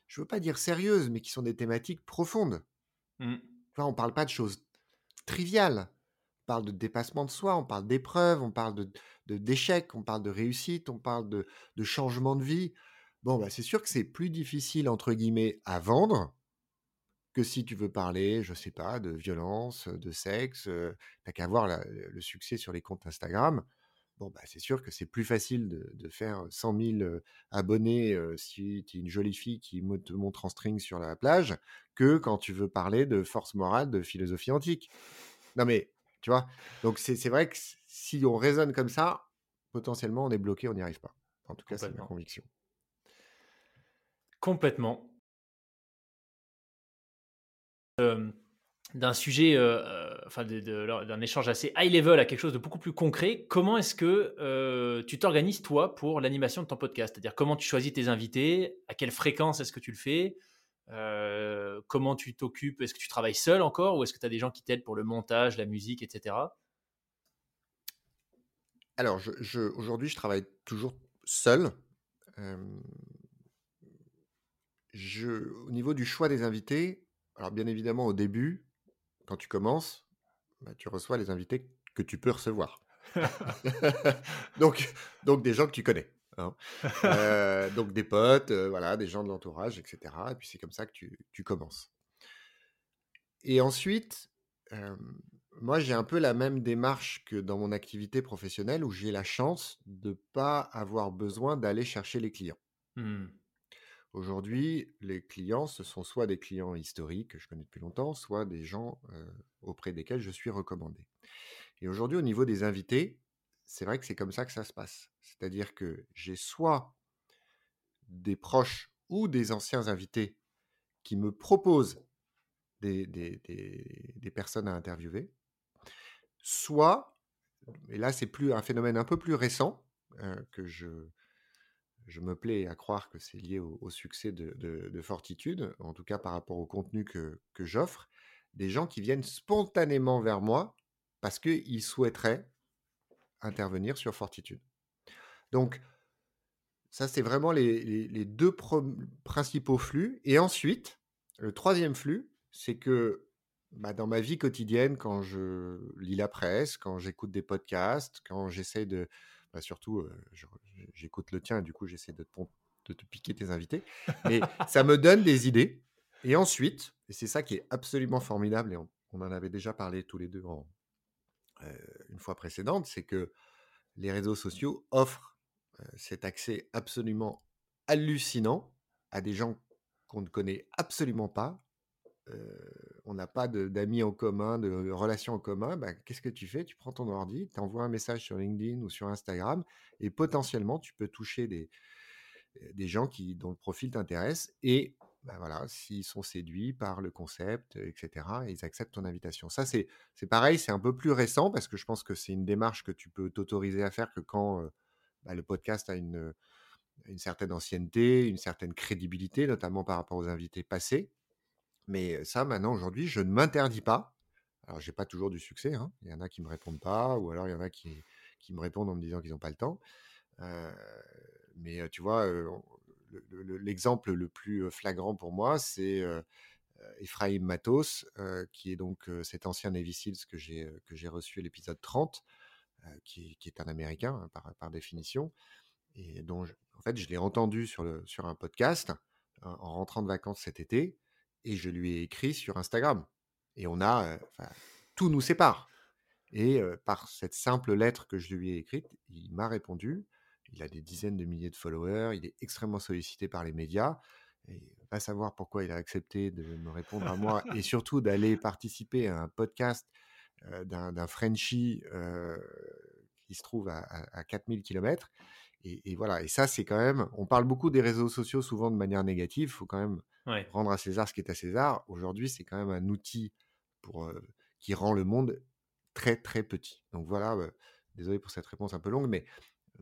je veux pas dire sérieuses, mais qui sont des thématiques profondes. Mmh. On parle pas de choses triviales. On parle de dépassement de soi, on parle d'épreuves, on parle de, d'échecs, on parle de réussite, on parle de, de changement de vie. Bon, bah, c'est sûr que c'est plus difficile, entre guillemets, à vendre que si tu veux parler, je sais pas, de violence, de sexe, tu t'as qu'à voir le succès sur les comptes Instagram. Bon, bah, c'est sûr que c'est plus facile de, faire 100 000 abonnés si tu es une jolie fille qui te montre en string sur la plage que quand tu veux parler de force morale, de philosophie antique. Non, mais tu vois, donc c'est vrai que si on raisonne comme ça, potentiellement on est bloqué, on n'y arrive pas. En tout cas, c'est ma conviction. Complètement d'un sujet, euh, euh, enfin d'un échange assez high level à quelque chose de beaucoup plus concret, comment est-ce que euh, tu t'organises toi pour l'animation de ton podcast? C'est-à-dire comment tu choisis tes invités, à quelle fréquence est-ce que tu le fais, comment tu t'occupes, est-ce que tu travailles seul encore? Ou est-ce que tu as des gens qui t'aident pour le montage, la musique, etc. Alors aujourd'hui je travaille toujours seul. Au niveau du choix des invités, alors bien évidemment, au début, quand tu commences, bah, tu reçois les invités que tu peux recevoir. donc, donc des gens que tu connais. Hein. Euh, donc des potes, euh, voilà, des gens de l'entourage, etc. Et puis c'est comme ça que tu, commences. Et ensuite, euh, moi j'ai un peu la même démarche que dans mon activité professionnelle où j'ai la chance de ne pas avoir besoin d'aller chercher les clients. Mmh. Aujourd'hui, les clients, ce sont soit des clients historiques que je connais depuis longtemps, soit des gens auprès desquels je suis recommandé. Et aujourd'hui, au niveau des invités, c'est vrai que c'est comme ça que ça se passe. C'est-à-dire que j'ai soit des proches ou des anciens invités qui me proposent des, personnes à interviewer, soit, et là c'est plus un phénomène un peu plus récent que je je me plais à croire que c'est lié au, succès de, Fortitude, en tout cas par rapport au contenu que, j'offre, des gens qui viennent spontanément vers moi parce qu'ils souhaiteraient intervenir sur Fortitude. Donc, ça, c'est vraiment les, deux principaux flux. Et ensuite, le troisième flux, c'est que bah, dans ma vie quotidienne, quand je lis la presse, quand j'écoute des podcasts, quand j'essaie de, bah, surtout, j'écoute le tien et du coup, j'essaie de te, te piquer tes invités. Mais ça me donne des idées. Et ensuite, et c'est ça qui est absolument formidable, et on, en avait déjà parlé tous les deux en, une fois précédente, c'est que les réseaux sociaux offrent cet accès absolument hallucinant à des gens qu'on ne connaît absolument pas, on n'a pas d'amis en commun, de relations en commun, bah, qu'est-ce que tu fais? Tu prends ton ordi, tu envoies un message sur LinkedIn ou sur Instagram et potentiellement, tu peux toucher des, des gens qui, dont le profil t'intéresse et bah, voilà, s'ils sont séduits par le concept, etc., ils acceptent ton invitation. Ça, c'est pareil, c'est un peu plus récent parce que je pense que c'est une démarche que tu peux t'autoriser à faire que quand bah, le podcast a une certaine ancienneté, une certaine crédibilité, notamment par rapport aux invités passés. Mais ça, maintenant, aujourd'hui, je ne m'interdis pas. Alors, j'ai pas toujours du succès. Hein. Il y en a qui me répondent pas, ou alors il y en a qui, qui me répondent en me disant qu'ils n'ont pas le temps. mais tu vois, l'exemple le, plus flagrant pour moi, c'est Ephraim Matos, qui est donc cet ancien Navy Seals que j'ai reçu à l'épisode 30, qui, est un Américain hein, par, par, définition, et dont en fait je l'ai entendu sur, le, sur un podcast en rentrant de vacances cet été et je lui ai écrit sur Instagram. Et on a, tout nous sépare. Et par cette simple lettre que je lui ai écrite, il m'a répondu. Il a des dizaines de milliers de followers, il est extrêmement sollicité par les médias. Et va savoir pourquoi il a accepté de me répondre à moi et surtout d'aller participer à un podcast d'un Frenchie qui se trouve à, à 4000 km. Et, voilà, et ça, c'est quand même. On parle beaucoup des réseaux sociaux souvent de manière négative. Il faut quand même rendre à César ce qui est à César. Aujourd'hui, c'est quand même un outil pour, qui rend le monde très, très petit. Donc voilà, désolé pour cette réponse un peu longue, mais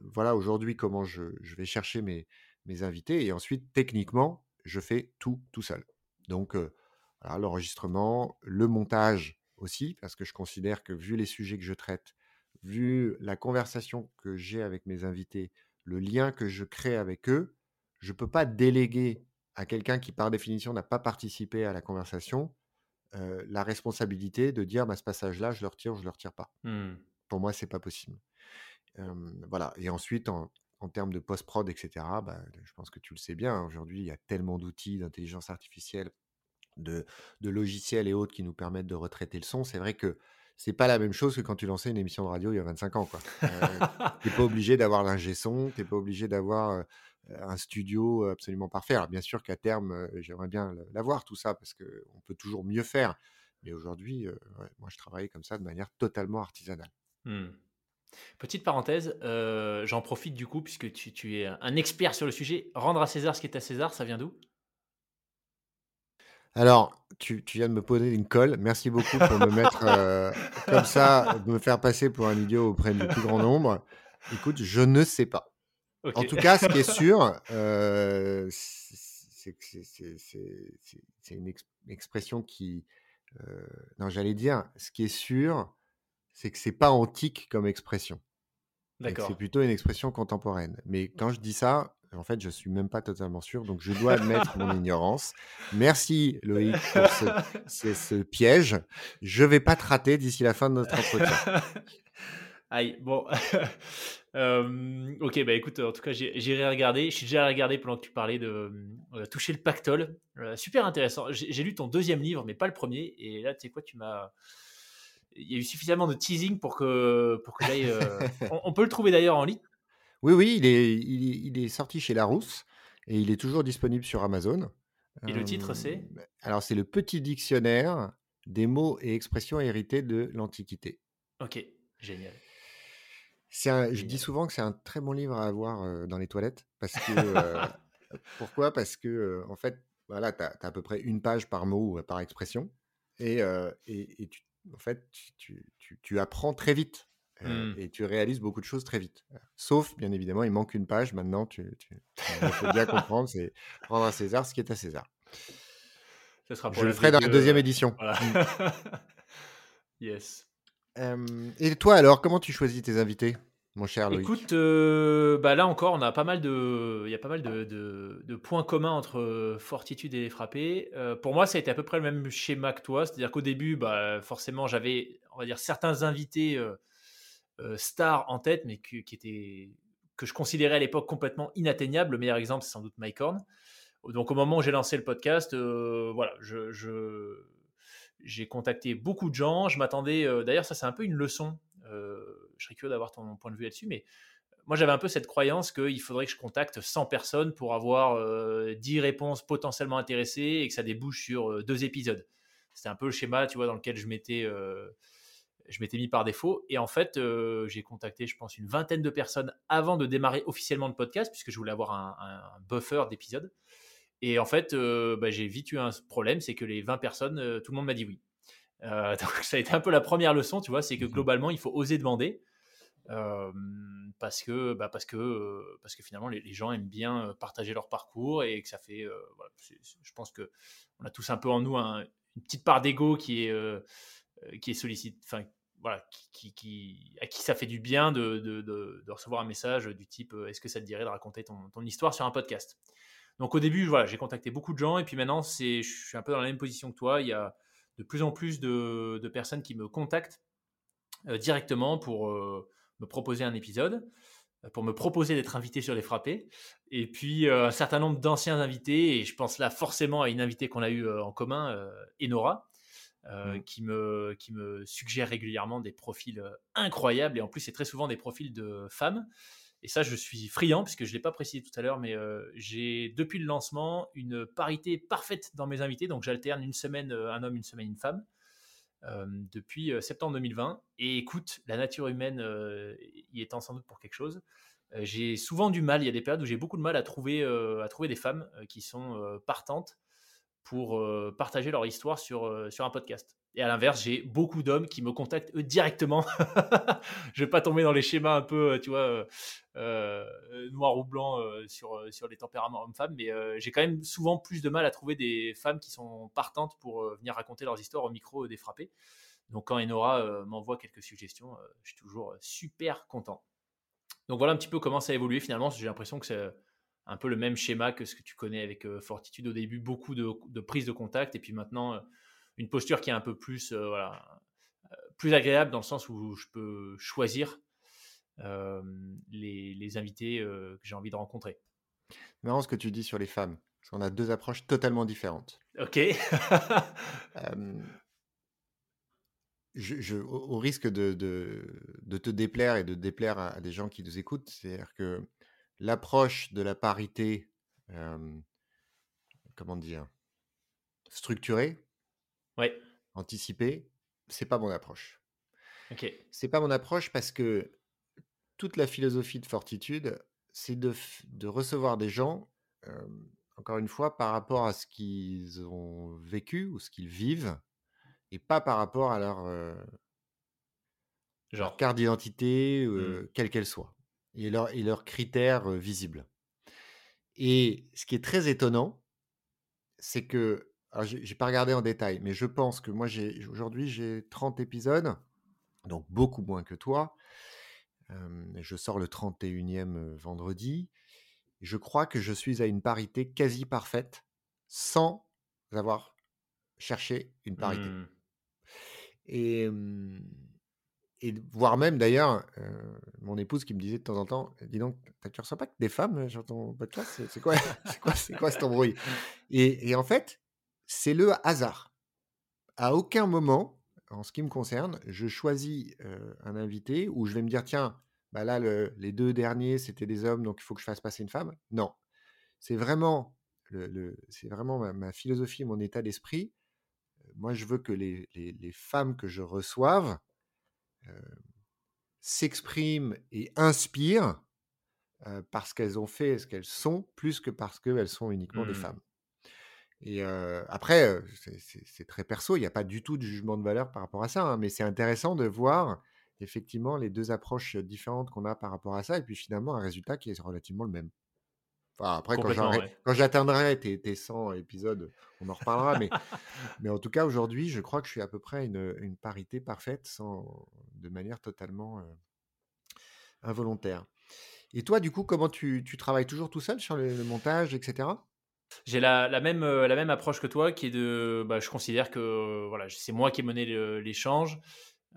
voilà aujourd'hui comment je, vais chercher mes, mes invités. Et ensuite, techniquement, je fais tout tout seul. Donc, l'enregistrement, le montage aussi, parce que je considère que vu les sujets que je traite, vu la conversation que j'ai avec mes invités, le lien que je crée avec eux, je ne peux pas déléguer à quelqu'un qui, par définition, n'a pas participé à la conversation, la responsabilité de dire bah, ce passage-là, je le retire ou je ne le retire pas. Mmh. Pour moi, c'est pas possible. voilà. Et ensuite, en, termes de post-prod, etc., bah, je pense que tu le sais bien, hein, aujourd'hui, il y a tellement d'outils d'intelligence artificielle, de, de, logiciels et autres qui nous permettent de retraiter le son. C'est vrai que c'est pas la même chose que quand tu lançais une émission de radio il y a 25 ans. Tu n'es pas obligé d'avoir l'ingé son, tu n'es pas obligé d'avoir un studio absolument parfait. Alors bien sûr qu'à terme, j'aimerais bien l'avoir tout ça parce qu'on peut toujours mieux faire. Mais aujourd'hui, moi je travaille comme ça de manière totalement artisanale. Mmh. Petite parenthèse, j'en profite du coup puisque tu, tu, es un expert sur le sujet. Rendre à César ce qui est à César, ça vient d'où? Alors, tu, viens de me poser une colle. Merci beaucoup pour me mettre euh, comme ça, de me faire passer pour un idiot auprès du plus grand nombre. Écoute, je ne sais pas. En tout cas, ce qui est sûr, euh, c'est une expression qui. Euh, non, j'allais dire, ce qui est sûr, c'est que c'est pas antique comme expression. D'accord. C'est plutôt une expression contemporaine. Mais quand je dis ça, en fait, je suis même pas totalement sûr, donc je dois admettre mon ignorance. Merci Loïc pour ce, piège. Je vais pas te rater d'ici la fin de notre entretien. Aïe, bon. ok, bah écoute, en tout cas, j'irai regarder. Je suis déjà regardé pendant que tu parlais de euh, toucher le pactole. Euh, super intéressant. J'ai lu ton deuxième livre, mais pas le premier. Et là, tu sais quoi, tu m'as. Il y a eu suffisamment de teasing pour que, pour que j'aille. Euh, on, peut le trouver d'ailleurs en ligne. Oui, oui, il est, il, est sorti chez Larousse et il est toujours disponible sur Amazon. Et le titre, c'est? Alors, c'est le petit dictionnaire des mots et expressions hérités de l'Antiquité. Ok, génial. Je dis souvent que c'est un très bon livre à avoir dans les toilettes. Parce que, pourquoi? Parce que, en fait, voilà, tu as, à peu près une page par mot ou par expression. Et, et, tu, en fait, tu, tu apprends très vite. Mmh. et tu réalises beaucoup de choses très vite. Sauf, bien évidemment, il manque une page. Maintenant, tu, il faut bien comprendre, c'est rendre à César ce qui est à César. Ça sera Je le ferai dans la deuxième édition. Mmh. yes. Et toi, alors, comment tu choisis tes invités mon cher Loïc Écoute, bah là encore, on a pas mal de, il y a pas mal de, points communs entre Fortitude et les frappés. pour moi, ça a été à peu près le même schéma que toi, c'est-à-dire qu'au début, bah, forcément, j'avais, on va dire, certains invités euh, star en tête, mais qui, était, que je considérais à l'époque complètement inatteignable. Le meilleur exemple, c'est sans doute Mike Horn. Donc au moment où j'ai lancé le podcast, euh, voilà, je, j'ai contacté beaucoup de gens. Je m'attendais, euh, d'ailleurs, ça c'est un peu une leçon. je serais curieux d'avoir ton point de vue là-dessus, mais moi, j'avais un peu cette croyance qu'il faudrait que je contacte 100 personnes pour avoir 10 réponses potentiellement intéressées et que ça débouche sur deux épisodes. C'était un peu le schéma, tu vois, dans lequel je m'étais je m'étais mis par défaut. Et en fait, j'ai contacté, je pense, une vingtaine de personnes avant de démarrer officiellement le podcast, puisque je voulais avoir un, buffer d'épisodes. Et en fait, bah, j'ai vite eu un problème, c'est que les 20 personnes, tout le monde m'a dit oui. donc ça a été un peu la première leçon, tu vois, c'est que mmh globalement, il faut oser demander parce que bah, parce que parce que finalement les, gens aiment bien partager leur parcours et que ça fait voilà, je pense que on a tous un peu en nous une petite part d'ego qui est qui est sollicite enfin voilà qui, qui, à qui ça fait du bien de, de, de, recevoir un message du type est-ce que ça te dirait de raconter ton, ton histoire sur un podcast? Donc au début voilà j'ai contacté beaucoup de gens et puis maintenant c'est je suis un peu dans la même position que toi il y a de plus en plus de, personnes qui me contactent directement pour me proposer un épisode, euh, pour me proposer d'être invité sur les frappés. Et puis euh, un certain nombre d'anciens invités, et je pense là forcément à une invitée qu'on a eue euh, en commun, Enora, mmh. qui, me, qui me suggère régulièrement des profils incroyables, et en plus c'est très souvent des profils de femmes. Et ça, je suis friand, puisque je ne l'ai pas précisé tout à l'heure, mais j'ai depuis le lancement une parité parfaite dans mes invités. Donc j'alterne une semaine un homme, une semaine une femme. Euh, depuis euh, septembre 2020. Et écoute, la nature humaine euh, y étant sans doute pour quelque chose, j'ai souvent du mal, il y a des périodes où j'ai beaucoup de mal à trouver, à trouver des femmes qui sont partantes pour partager leur histoire sur, sur un podcast. Et à l'inverse, j'ai beaucoup d'hommes qui me contactent eux directement. je vais pas tomber dans les schémas un peu, euh, tu vois, euh, euh, noir ou blanc sur, sur les tempéraments hommes-femmes, mais j'ai quand même souvent plus de mal à trouver des femmes qui sont partantes pour venir raconter leurs histoires au micro des frappés. Donc quand Enora m'envoie quelques suggestions, je suis toujours super content. Donc voilà un petit peu comment ça a évolué finalement. J'ai l'impression que c'est un peu le même schéma que ce que tu connais avec Fortitude. Au début, beaucoup de, de prises de contact, et puis maintenant une posture qui est un peu plus, euh, voilà, euh, plus agréable dans le sens où je peux choisir euh, les, invités que j'ai envie de rencontrer. Marrant ce que tu dis sur les femmes. Parce qu'on a deux approches totalement différentes. Ok. je, au, risque de, de, te déplaire et de déplaire à, des gens qui nous écoutent, c'est-à-dire que l'approche de la parité, comment dire, structurée, Ouais. Anticiper, c'est pas mon approche. Ok. C'est pas mon approche parce que toute la philosophie de Fortitude, c'est de, de, recevoir des gens, encore une fois, par rapport à ce qu'ils ont vécu ou ce qu'ils vivent, et pas par rapport à leur, Genre. carte d'identité, mmh. quelle qu'elle soit, et, leur, et leurs critères visibles. Et ce qui est très étonnant, c'est que alors, j'ai pas regardé en détail, mais je pense que moi, j'ai aujourd'hui, j'ai 30 épisodes, donc beaucoup moins que toi. je sors le 31e vendredi. Je crois que je suis à une parité quasi parfaite sans avoir cherché une parité. Mmh. Et, et voire même d'ailleurs, mon épouse qui me disait de temps en temps, dis donc, tu ressens pas que des femmes sur ton podcast? C'est quoi, c'est quoi, c'est quoi cet embrouille? Et, et en fait, c'est le hasard. À aucun moment, en ce qui me concerne, je choisis un invité où je vais me dire tiens, bah là, les deux derniers, c'était des hommes, donc il faut que je fasse passer une femme. Non. C'est vraiment, le, c'est vraiment ma, philosophie, mon état d'esprit. Moi, je veux que les, femmes que je reçoive s'expriment et inspirent parce qu'elles ont fait ce qu'elles sont, plus que parce qu'elles sont uniquement des mmh. femmes. Et après, c'est très perso, il n'y a pas du tout de jugement de valeur par rapport à ça, hein, mais c'est intéressant de voir effectivement les deux approches différentes qu'on a par rapport à ça, et puis finalement un résultat qui est relativement le même. Enfin, après, quand j'atteindrai tes, 100 épisodes, on en reparlera, mais, mais en tout cas, aujourd'hui, je crois que je suis à peu près une, une parité parfaite, sans, de manière totalement involontaire. Et toi, du coup, comment tu, tu travailles toujours tout seul sur le montage, etc. J'ai la, la, même, euh, la même approche que toi, qui est de, bah, je considère que voilà, c'est moi qui ai mené l'échange,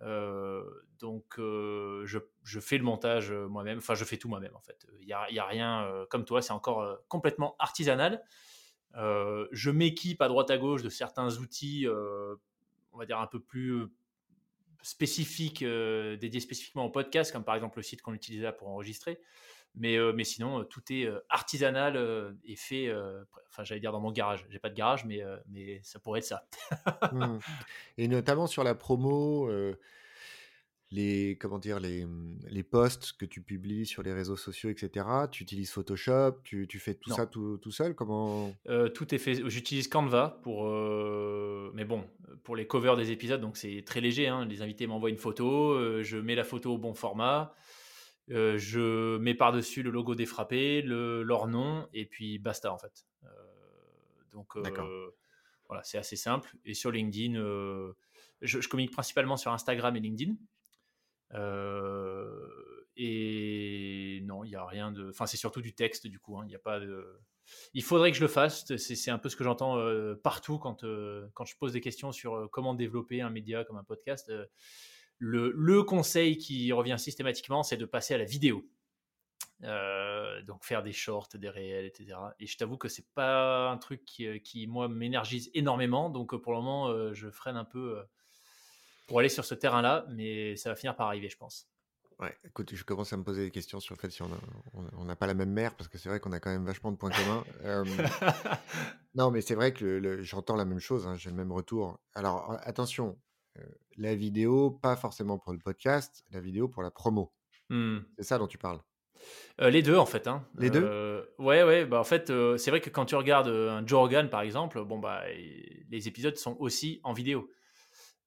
euh, donc euh, je, fais le montage moi-même, enfin je fais tout moi-même en fait. Il n'y a, rien comme toi, c'est encore complètement artisanal. je m'équipe à droite à gauche de certains outils, on va dire un peu plus spécifiques, dédiés spécifiquement au podcast, comme par exemple le site qu'on utilise là pour enregistrer. Mais, mais sinon, tout est artisanal et fait, enfin, j'allais dire dans mon garage. J'ai pas de garage, mais, mais ça pourrait être ça. Mmh. Et notamment sur la promo, les, comment dire, les, les posts que tu publies sur les réseaux sociaux, etc. Tu utilises Photoshop, tu, tu fais tout ça tout, tout, seul Comment? Tout est fait. J'utilise Canva pour, mais bon, pour les covers des épisodes, donc c'est très léger. Hein. Les invités m'envoient une photo, je mets la photo au bon format. Euh, je mets par-dessus le logo des frappés, le, leur nom, et puis basta en fait. Euh, donc euh, voilà, c'est assez simple. Et sur LinkedIn, je, communique principalement sur Instagram et LinkedIn. et non, il n'y a rien de. Enfin, c'est surtout du texte du coup. Hein. Il a pas de. Il faudrait que je le fasse. C'est un peu ce que j'entends partout quand, quand je pose des questions sur comment développer un média comme un podcast le, conseil qui revient systématiquement, c'est de passer à la vidéo. Euh, donc faire des shorts, des réels, etc. Et je t'avoue que c'est pas un truc qui, euh, moi m'énergise énormément. Donc pour le moment, je freine un peu pour aller sur ce terrain-là, mais ça va finir par arriver, je pense. Ouais, écoute, je commence à me poser des questions sur le fait si on n'a pas la même mère, parce que c'est vrai qu'on a quand même vachement de points communs. non, mais c'est vrai que j'entends la même chose, hein, j'ai le même retour. Alors attention, la vidéo, pas forcément pour le podcast, la vidéo pour la promo. Mmh. C'est ça dont tu parles. les deux en fait. Hein. Les deux? ouais ouais. Bah en fait, c'est vrai que quand tu regardes un Joe Rogan par exemple, bon bah les épisodes sont aussi en vidéo.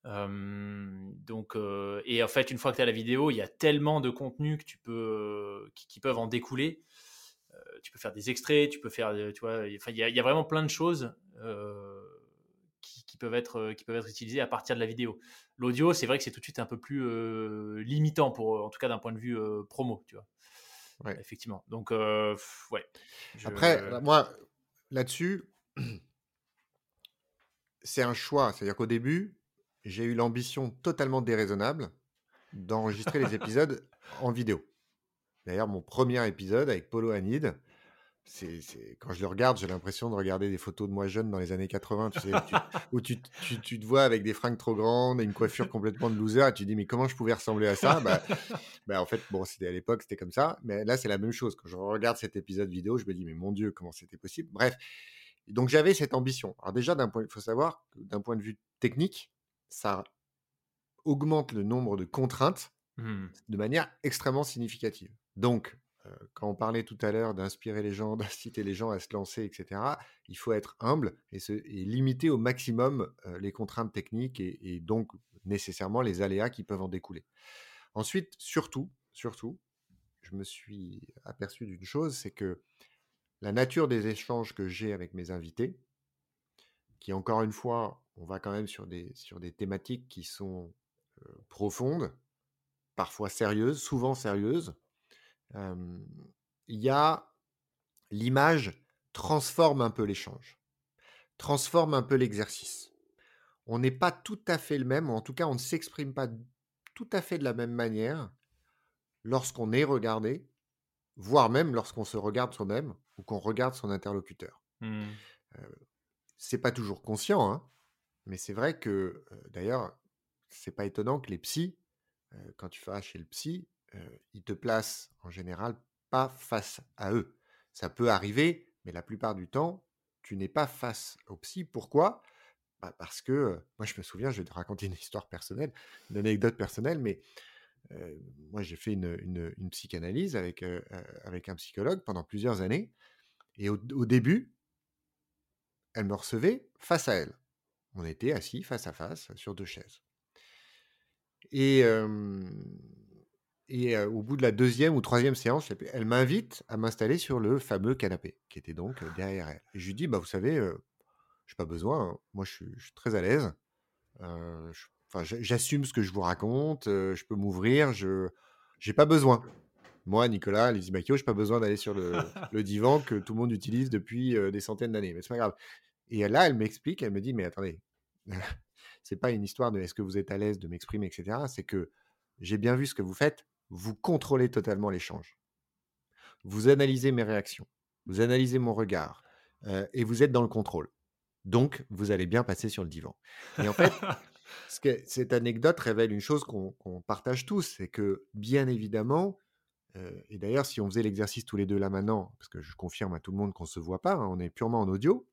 donc et en fait, une fois que tu as la vidéo, il y a tellement de contenu que tu peux qui, peuvent en découler. tu peux faire des extraits, tu peux faire, tu vois, il y, y, a vraiment plein de choses qui, peuvent être, qui peuvent être utilisés à partir de la vidéo. L'audio, c'est vrai que c'est tout de suite un peu plus euh, limitant, pour, en tout cas d'un point de vue euh, promo, tu vois. Ouais. Effectivement. Donc, euh, ouais. Après, bah, moi, là-dessus, c'est un choix. C'est-à-dire qu'au début, j'ai eu l'ambition totalement déraisonnable d'enregistrer les épisodes en vidéo. D'ailleurs, mon premier épisode avec Polo Anid, c'est, quand je le regarde, j'ai l'impression de regarder des photos de moi jeune dans les années 80, tu sais, où, tu, tu, te vois avec des fringues trop grandes et une coiffure complètement de loser, et tu te dis, mais comment je pouvais ressembler à ça? Bah, bah, En fait, bon, c'était à l'époque, c'était comme ça, mais là, c'est la même chose. Quand je regarde cet épisode vidéo, je me dis, mais mon Dieu, comment c'était possible? Bref, donc j'avais cette ambition. Alors déjà, d'un point, il faut savoir que d'un point de vue technique, ça augmente le nombre de contraintes mmh. de manière extrêmement significative. Donc, quand on parlait tout à l'heure d'inspirer les gens, d'inciter les gens à se lancer, etc., il faut être humble et, limiter au maximum les contraintes techniques et, donc nécessairement les aléas qui peuvent en découler. Ensuite, surtout, surtout, je me suis aperçu d'une chose, c'est que la nature des échanges que j'ai avec mes invités, qui encore une fois, on va quand même sur des, sur des thématiques qui sont profondes, parfois sérieuses, souvent sérieuses, il y a l'image transforme un peu l'échange, transforme un peu l'exercice. On n'est pas tout à fait le même, ou en tout cas on ne s'exprime pas tout à fait de la même manière lorsqu'on est regardé, voire même lorsqu'on se regarde soi-même ou qu'on regarde son interlocuteur. Mmh. c'est pas toujours conscient, hein, mais c'est vrai que d'ailleurs, c'est pas étonnant que les psys, quand tu vas chez le psy, ils te placent en général pas face à eux. Ça peut arriver, mais la plupart du temps, tu n'es pas face au psy. Pourquoi? Bah, Parce que, moi je me souviens, je vais te raconter une histoire personnelle, une anecdote personnelle, mais moi j'ai fait une, psychanalyse avec, avec un psychologue pendant plusieurs années. Et au, début, elle me recevait face à elle. On était assis face à face sur deux chaises. Et et au bout de la deuxième ou troisième séance, elle m'invite à m'installer sur le fameux canapé qui était donc derrière elle. Et je lui dis, bah, vous savez, je n'ai pas besoin, hein. moi je suis, très à l'aise. j'assume ce que je vous raconte, je peux m'ouvrir, je n'ai pas besoin. Moi, Nicolas, Lizzie Macchio, je n'ai pas besoin d'aller sur le, divan que tout le monde utilise depuis des centaines d'années, mais c'est pas grave. Et là, elle m'explique, elle me dit, mais attendez, c'est pas une histoire de est-ce que vous êtes à l'aise de m'exprimer, etc. C'est que j'ai bien vu ce que vous faites, vous contrôlez totalement l'échange. Vous analysez mes réactions, vous analysez mon regard, et vous êtes dans le contrôle. Donc, vous allez bien passer sur le divan. Et en fait, cette anecdote révèle une chose qu'on partage tous, c'est que bien évidemment, et d'ailleurs si on faisait l'exercice tous les deux là maintenant, parce que je confirme à tout le monde qu'on ne se voit pas, hein, on est purement en audio,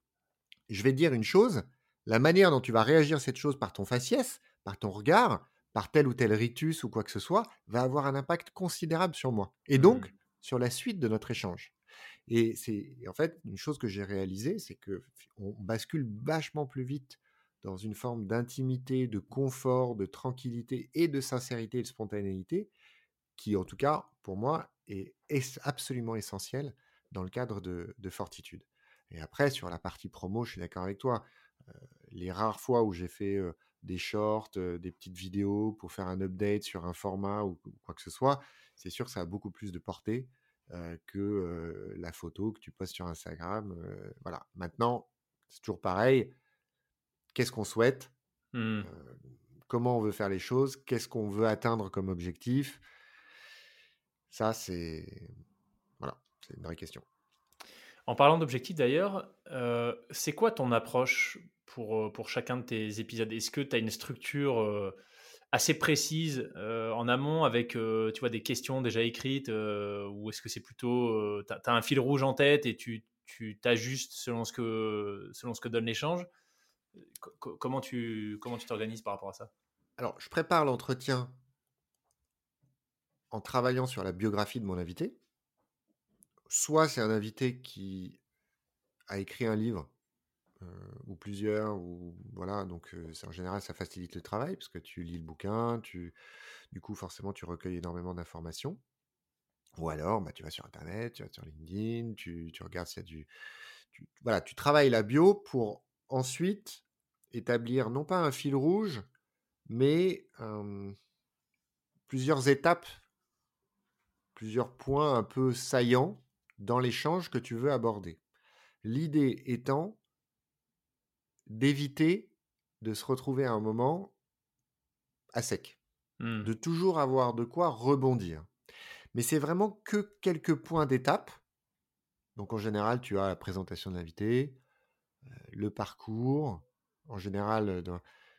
je vais dire une chose, la manière dont tu vas réagir à cette chose par ton faciès, par ton regard, par tel ou tel ritus ou quoi que ce soit, va avoir un impact considérable sur moi. Et donc, mmh. sur la suite de notre échange. Et c'est en fait une chose que j'ai réalisée, c'est que on bascule vachement plus vite dans une forme d'intimité, de confort, de tranquillité et de sincérité et de spontanéité, qui en tout cas pour moi est, absolument essentiel dans le cadre de, Fortitude. Et après sur la partie promo, je suis d'accord avec toi. Euh, les rares fois où j'ai fait euh, des shorts, des petites vidéos pour faire un update sur un format ou, ou quoi que ce soit, c'est sûr que ça a beaucoup plus de portée que la photo que tu postes sur Instagram. voilà. Maintenant, c'est toujours pareil. Qu'est-ce qu'on souhaite mmh. Comment on veut faire les choses Qu'est-ce qu'on veut atteindre comme objectif? Ça, c'est voilà, c'est une vraie question. En parlant d'objectifs d'ailleurs, c'est quoi ton approche pour, pour chacun de tes épisodes? Est-ce que tu as une structure assez précise euh, en amont avec euh, tu vois, des questions déjà écrites euh, ou est-ce que c'est plutôt tu as, un fil rouge en tête et tu t'ajustes selon ce que selon ce que donne l'échange? Comment tu comment tu t'organises par rapport à ça? Alors je prépare l'entretien en travaillant sur la biographie de mon invité. Soit c'est un invité qui a écrit un livre euh, ou plusieurs, ou voilà, donc en général ça facilite le travail parce que tu lis le bouquin, tu, du coup forcément tu recueilles énormément d'informations. Ou alors, bah, tu vas sur Internet, tu vas sur LinkedIn, tu, tu regardes s'il y a du, voilà, tu travailles la bio pour ensuite établir non pas un fil rouge, mais plusieurs étapes, plusieurs points un peu saillants dans l'échange que tu veux aborder. L'idée étant d'éviter de se retrouver à un moment à sec, mmh. de toujours avoir de quoi rebondir. Mais c'est vraiment que quelques points d'étape. Donc en général, tu as la présentation de l'invité, euh, le parcours. En général, euh,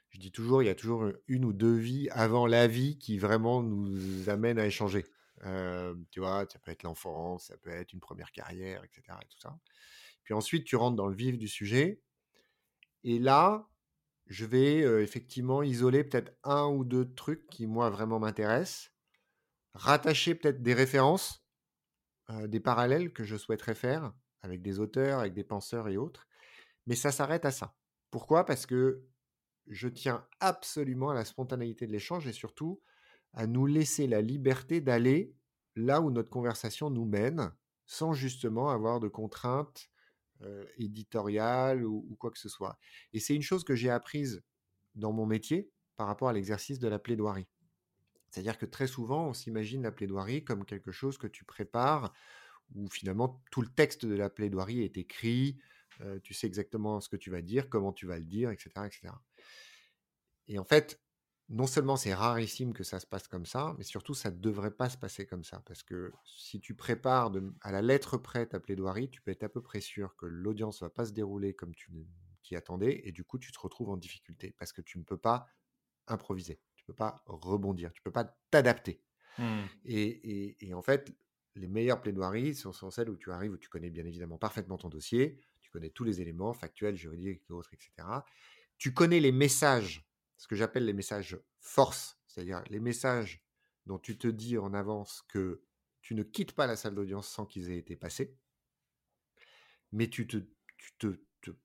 je dis toujours, il y a toujours une ou deux vies avant la vie qui vraiment nous amène à échanger. Euh, tu vois, ça peut être l'enfance, ça peut être une première carrière, etc. Et tout ça. Puis ensuite, tu rentres dans le vif du sujet et là, je vais effectivement isoler peut-être un ou deux trucs qui, moi, vraiment m'intéressent, rattacher peut-être des références, des parallèles que je souhaiterais faire avec des auteurs, avec des penseurs et autres. Mais ça s'arrête à ça. Pourquoi? Parce que je tiens absolument à la spontanéité de l'échange et surtout à nous laisser la liberté d'aller là où notre conversation nous mène, sans justement avoir de contraintes euh, éditorial ou, quoi que ce soit. Et c'est une chose que j'ai apprise dans mon métier par rapport à l'exercice de la plaidoirie. C'est-à-dire que très souvent, on s'imagine la plaidoirie comme quelque chose que tu prépares, où finalement tout le texte de la plaidoirie est écrit, euh, tu sais exactement ce que tu vas dire, comment tu vas le dire, etc. etc. Et en fait, non seulement c'est rarissime que ça se passe comme ça, mais surtout ça ne devrait pas se passer comme ça. Parce que si tu prépares à la lettre près ta plaidoirie, tu peux être à peu près sûr que l'audience ne va pas se dérouler comme tu t'y attendais, et du coup tu te retrouves en difficulté, parce que tu ne peux pas improviser, tu ne peux pas rebondir, tu ne peux pas t'adapter. Mmh. Et, en fait, les meilleures plaidoiries sont, sont, celles où tu arrives, où tu connais bien évidemment parfaitement ton dossier, tu connais tous les éléments factuels, juridiques et autres, etc. Tu connais les messages ce que j'appelle les messages force, c'est-à-dire les messages dont tu te dis en avance que tu ne quittes pas la salle d'audience sans qu'ils aient été passés, mais tu te,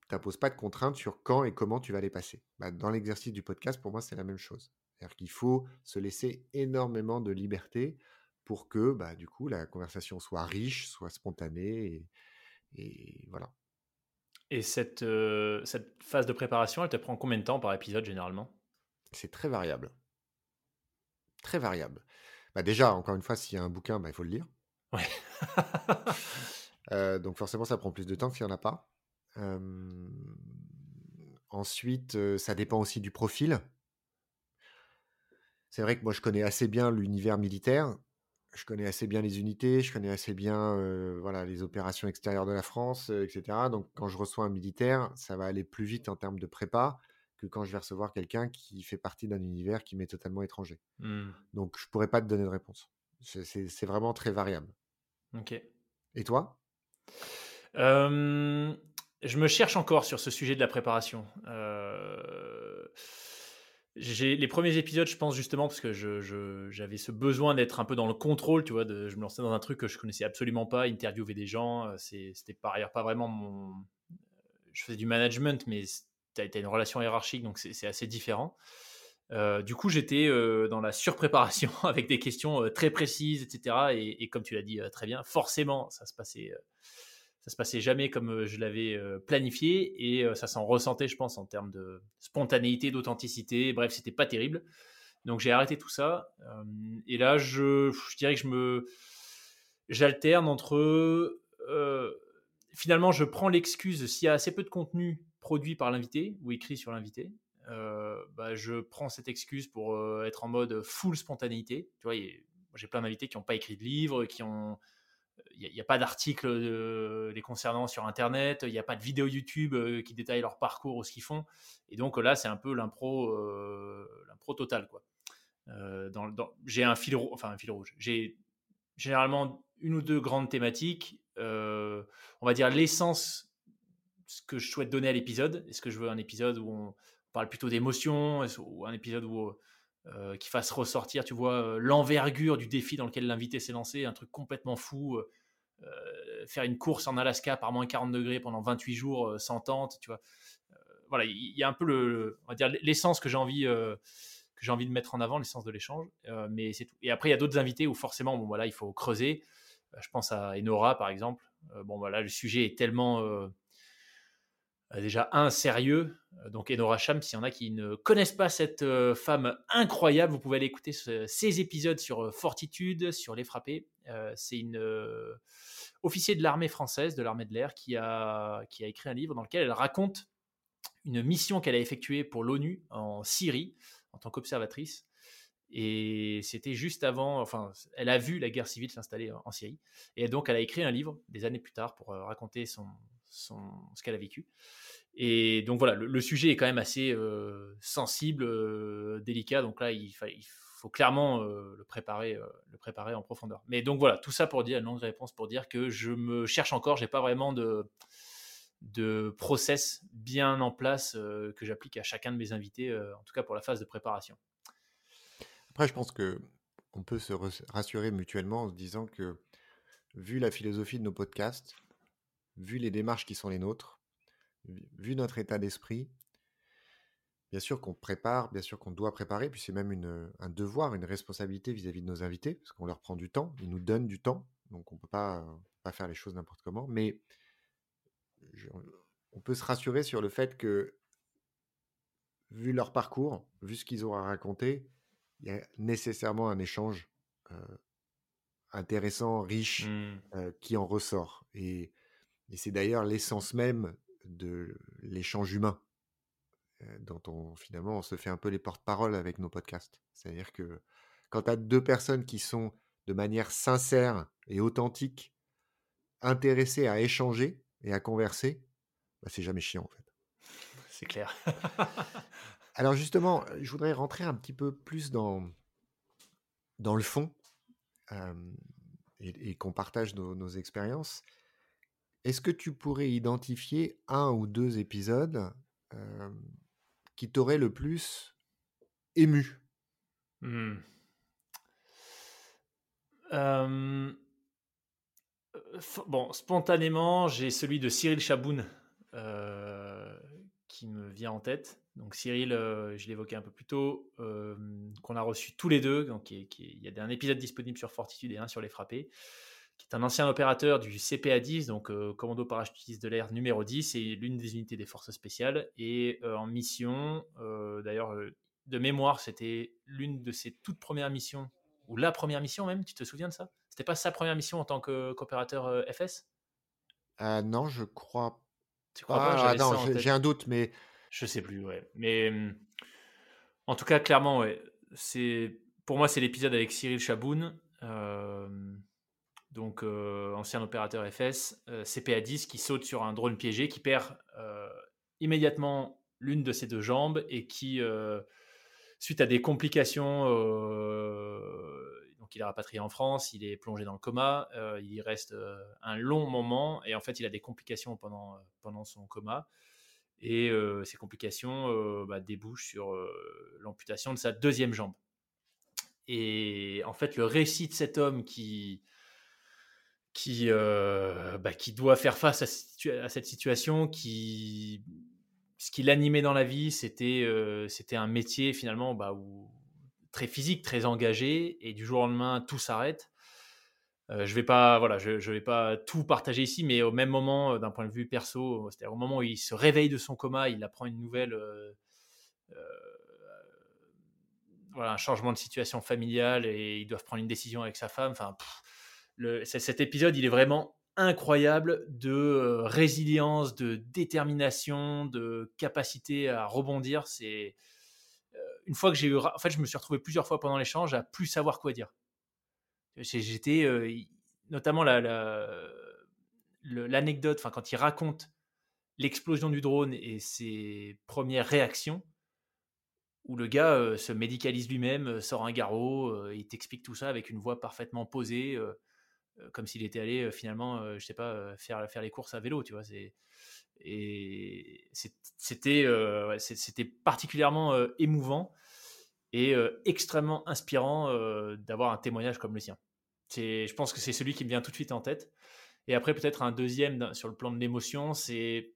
t'imposes pas de contraintes sur quand et comment tu vas les passer. Bah, dans l'exercice du podcast, pour moi, c'est la même chose. C'est-à-dire qu'il faut se laisser énormément de liberté pour que, bah, du coup, la conversation soit riche, soit spontanée, et, voilà. Et cette, euh, cette phase de préparation, elle te prend combien de temps par épisode généralement? C'est très variable. Très variable. Bah déjà, encore une fois, s'il y a un bouquin, bah, il faut le lire. Ouais. Euh, donc forcément, ça prend plus de temps s'il n'y en a pas. ensuite, ça dépend aussi du profil. C'est vrai que moi, je connais assez bien l'univers militaire. Je connais assez bien les unités, je connais assez bien euh, voilà, les opérations extérieures de la France, etc. Donc, quand je reçois un militaire, ça va aller plus vite en termes de prépa que quand je vais recevoir quelqu'un qui fait partie d'un univers qui m'est totalement étranger. Mmh. Donc, je pourrais pas te donner de réponse. C'est vraiment très variable. Ok. Et toi? Je me cherche encore sur ce sujet de la préparation. Euh, les premiers épisodes, je pense justement parce que j'avais ce besoin d'être un peu dans le contrôle, tu vois, de, je me lançais dans un truc que je connaissais absolument pas, interviewer des gens, c'était par ailleurs pas vraiment mon, je faisais du management, mais tu as, une relation hiérarchique, donc c'est assez différent. Euh, du coup, j'étais dans la surpréparation avec des questions très précises, etc. Et, comme tu l'as dit très bien, forcément, ça se passait ça se passait jamais comme euh, je l'avais euh, planifié et euh, ça s'en ressentait, je pense, en termes de spontanéité, d'authenticité. Bref, c'était pas terrible. Donc j'ai arrêté tout ça. et là, je, dirais que je me, j'alterne entre. finalement, je prends l'excuse s'il y a assez peu de contenu produit par l'invité ou écrit sur l'invité. bah, je prends cette excuse pour être en mode full spontanéité. Tu vois, j'ai plein d'invités qui n'ont pas écrit de livre, qui ont il n'y a, pas d'article les concernant sur Internet, il n'y a pas de vidéo YouTube euh, qui détaille leur parcours ou ce qu'ils font. Et donc là, c'est un peu l'impro, euh, l'impro total. Quoi. Euh, j'ai un fil, enfin un fil rouge. J'ai généralement une ou deux grandes thématiques. on va dire l'essence, ce que je souhaite donner à l'épisode. Est-ce que je veux un épisode où on parle plutôt d'émotions ou un épisode où euh, qui fasse ressortir, tu vois, euh, l'envergure du défi dans lequel l'invité s'est lancé, un truc complètement fou, euh, faire une course en Alaska par moins 40 degrés pendant 28 jours sans tente, tu vois? voilà, il y, a un peu on va dire l'essence que j'ai envie que j'ai envie de mettre en avant, l'essence de l'échange, mais c'est tout. Et après, il y a d'autres invités où forcément, bon voilà, il faut creuser. je pense à Enora par exemple. bon voilà, le sujet est tellement euh, déjà un sérieux, euh, donc Enora Cham, s'il y en a qui ne connaissent pas cette euh, femme incroyable, vous pouvez aller écouter ces épisodes sur Fortitude, sur Les Frappés. c'est une officier de l'armée française, de l'armée de l'air, qui a, qui a écrit un livre dans lequel elle raconte une mission qu'elle a effectuée pour l'ONU en Syrie en tant qu'observatrice. Et c'était juste avant, enfin, elle a vu la guerre civile s'installer en Syrie. Et donc, elle a écrit un livre des années plus tard pour raconter son, ce qu'elle a vécu. Et donc voilà, le, sujet est quand même assez euh, sensible, euh, délicat. Donc là, il, faut clairement euh, le préparer, le préparer en profondeur. Mais donc voilà, tout ça pour dire une longue réponse pour dire que je me cherche encore. J'ai pas vraiment de de process bien en place que j'applique à chacun de mes invités, en tout cas pour la phase de préparation. Après, je pense que on peut se rassurer mutuellement en se disant que vu la philosophie de nos podcasts, vu les démarches qui sont les nôtres, vu notre état d'esprit, bien sûr qu'on prépare, bien sûr qu'on doit préparer, puis c'est même une, un devoir, une responsabilité vis-à-vis de nos invités, parce qu'on leur prend du temps, ils nous donnent du temps, donc on ne peut pas, pas faire les choses n'importe comment, mais on peut se rassurer sur le fait que, vu leur parcours, vu ce qu'ils ont à raconter, il y a nécessairement un échange euh, intéressant, riche, mmh. euh, qui en ressort. Et et c'est d'ailleurs l'essence même de l'échange humain, dont on finalement on se fait un peu les porte-parole avec nos podcasts. C'est-à-dire que quand tu as deux personnes qui sont de manière sincère et authentique, intéressées à échanger et à converser, bah, c'est jamais chiant en fait. C'est clair. Alors justement, je voudrais rentrer un petit peu plus dans, dans le fond et, qu'on partage nos, nos expériences. Est-ce que tu pourrais identifier un ou deux épisodes qui t'auraient le plus ému? Mmh. Spontanément, j'ai celui de Cyril Chaboun qui me vient en tête. Donc Cyril, je l'évoquais un peu plus tôt, qu'on a reçu tous les deux. Il y a un épisode disponible sur Fortitude et un sur les frappés qui est un ancien opérateur du CPA-10, donc euh, Commando Parachutiste de l'air numéro 10, et l'une des unités des forces spéciales, et euh, en mission, euh, d'ailleurs, de mémoire, c'était l'une de ses toutes premières missions, ou la première mission même, tu te souviens de ça? C'était pas sa première mission en tant qu'opérateur FS Non, je crois tu crois pas, ah, j'ai un doute, mais... Je sais plus, ouais. Mais en tout cas, clairement, ouais. C'est, pour moi, c'est l'épisode avec Cyril Chaboun. Euh, donc euh, ancien opérateur FS, euh, CPA-10 qui saute sur un drone piégé, qui perd euh, immédiatement l'une de ses deux jambes et qui, suite à des complications, donc il est rapatrié en France, il est plongé dans le coma, il y reste un long moment et en fait il a des complications pendant, pendant son coma. Et ces complications bah, débouchent sur l'amputation de sa deuxième jambe. Et en fait, le récit de cet homme qui, qui, bah, qui doit faire face à, cette situation, qui, ce qui l'animait dans la vie, c'était c'était un métier finalement bah, très physique, très engagé, et du jour au lendemain, tout s'arrête. Euh, je vais voilà, je, vais pas tout partager ici, mais au même moment, euh, d'un point de vue perso, c'est-à-dire au moment où il se réveille de son coma, il apprend une nouvelle, euh, voilà, un changement de situation familiale et ils doivent prendre une décision avec sa femme. Enfin, cet épisode, il est vraiment incroyable de résilience, de détermination, de capacité à rebondir. C'est une fois que j'ai eu, en fait, je me suis retrouvé plusieurs fois pendant l'échange à plus savoir quoi dire. J'étais euh, notamment l'anecdote, enfin quand il raconte l'explosion du drone et ses premières réactions, où le gars euh, se médicalise lui-même, euh, sort un garrot, il t'explique tout ça avec une voix parfaitement posée, comme s'il était allé finalement, je sais pas, faire faire les courses à vélo, tu vois. Et c'était c'était particulièrement émouvant et extrêmement inspirant d'avoir un témoignage comme le sien je pense que c'est celui qui me vient tout de suite en tête. Et après, peut-être un deuxième sur le plan de l'émotion, c'est,